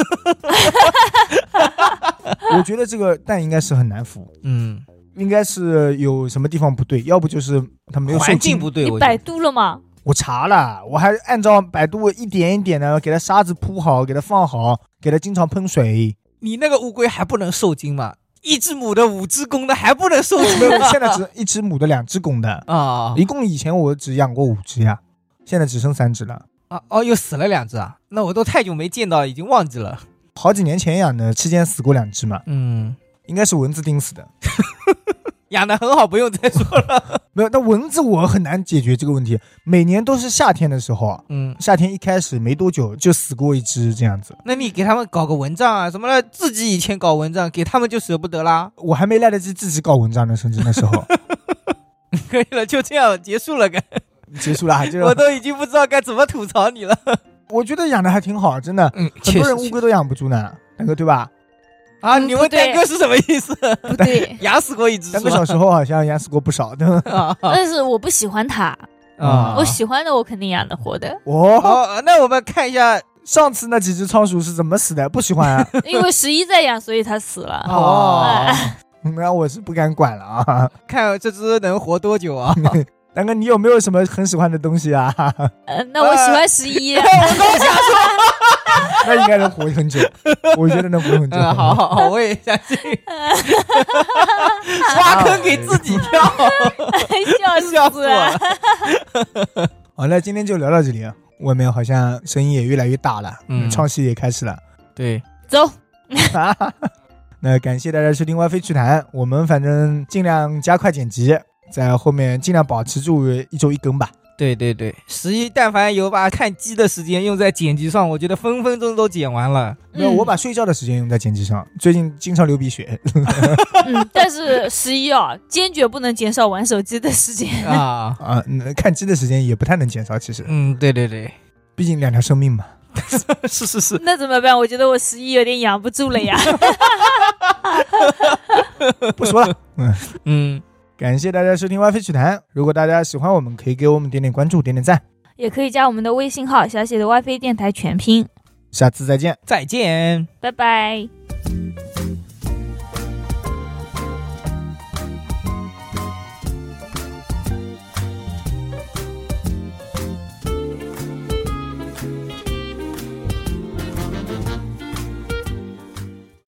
我觉得这个蛋应该是很难孵，嗯，应该是有什么地方不对，要不就是它没有受精。环境不对，你百度了吗？我查了，我还按照百度一点一点的给它沙子铺好，给它放好，给它经常喷水。你那个乌龟还不能受精吗？一只母的，五只公的，还不能受没精有，吗？现在只一只母的，两只公的，啊一共以前我只养过五只呀，现在只剩三只了。啊哦，又死了两只啊！那我都太久没见到，已经忘记了。好几年前养的，期间死过两只嘛，嗯，应该是蚊子叮死的。养的很好，不用再说了。没有，那蚊子我很难解决这个问题。每年都是夏天的时候啊，嗯，夏天一开始没多久就死过一只这样子。那你给他们搞个蚊帐啊，什么的，自己以前搞蚊帐，给他们就舍不得啦。我还没来得及自己搞蚊帐呢，甚至那时候 可以了，就这样结束了，该 结束了，就我都已经不知道该怎么吐槽你了。我觉得养的还挺好，真的，嗯，很多人乌龟都养不住呢，大哥对吧？啊，嗯你问不对蛋哥是什么意思？不对，养死过一只丹哥小时候好像养死过不少的。啊 但是我不喜欢它，啊我喜欢的我肯定养得活的，哦，那我们看一下上次那几只仓鼠是怎么死的？不喜欢啊？因为十一在养，所以它死了。哦，那我是不敢管了啊。看这只能活多久啊？丹哥，你有没有什么很喜欢的东西啊？呃，那我喜欢十一，那应该能活很久，我觉得能活很久。嗯，好好好，我也相信。挖坑给自己跳，笑笑死我死了。了。好，那今天就聊到这里。外面好像声音也越来越大了，嗯唱戏也开始了。对，走，那感谢大家收听《歪飞趣谈》，我们反正尽量加快剪辑，在后面尽量保持住一周一更吧。对对对，十一但凡有把看鸡的时间用在剪辑上，我觉得分分钟都剪完了。没有，嗯我把睡觉的时间用在剪辑上，最近经常流鼻血。嗯，但是十一啊，坚决不能减少玩手机的时间。啊，啊，嗯看鸡的时间也不太能减少，其实，嗯，对对对，毕竟两条生命嘛。是是是，那怎么办？我觉得我十一有点养不住了呀。不说了，嗯，嗯，感谢大家收听《WiFi 趣谈》。如果大家喜欢我们，可以给我们点点关注，点点赞。也可以加我们的微信号“小写的 WiFi 电台全拼下次再见。再见。”，拜拜。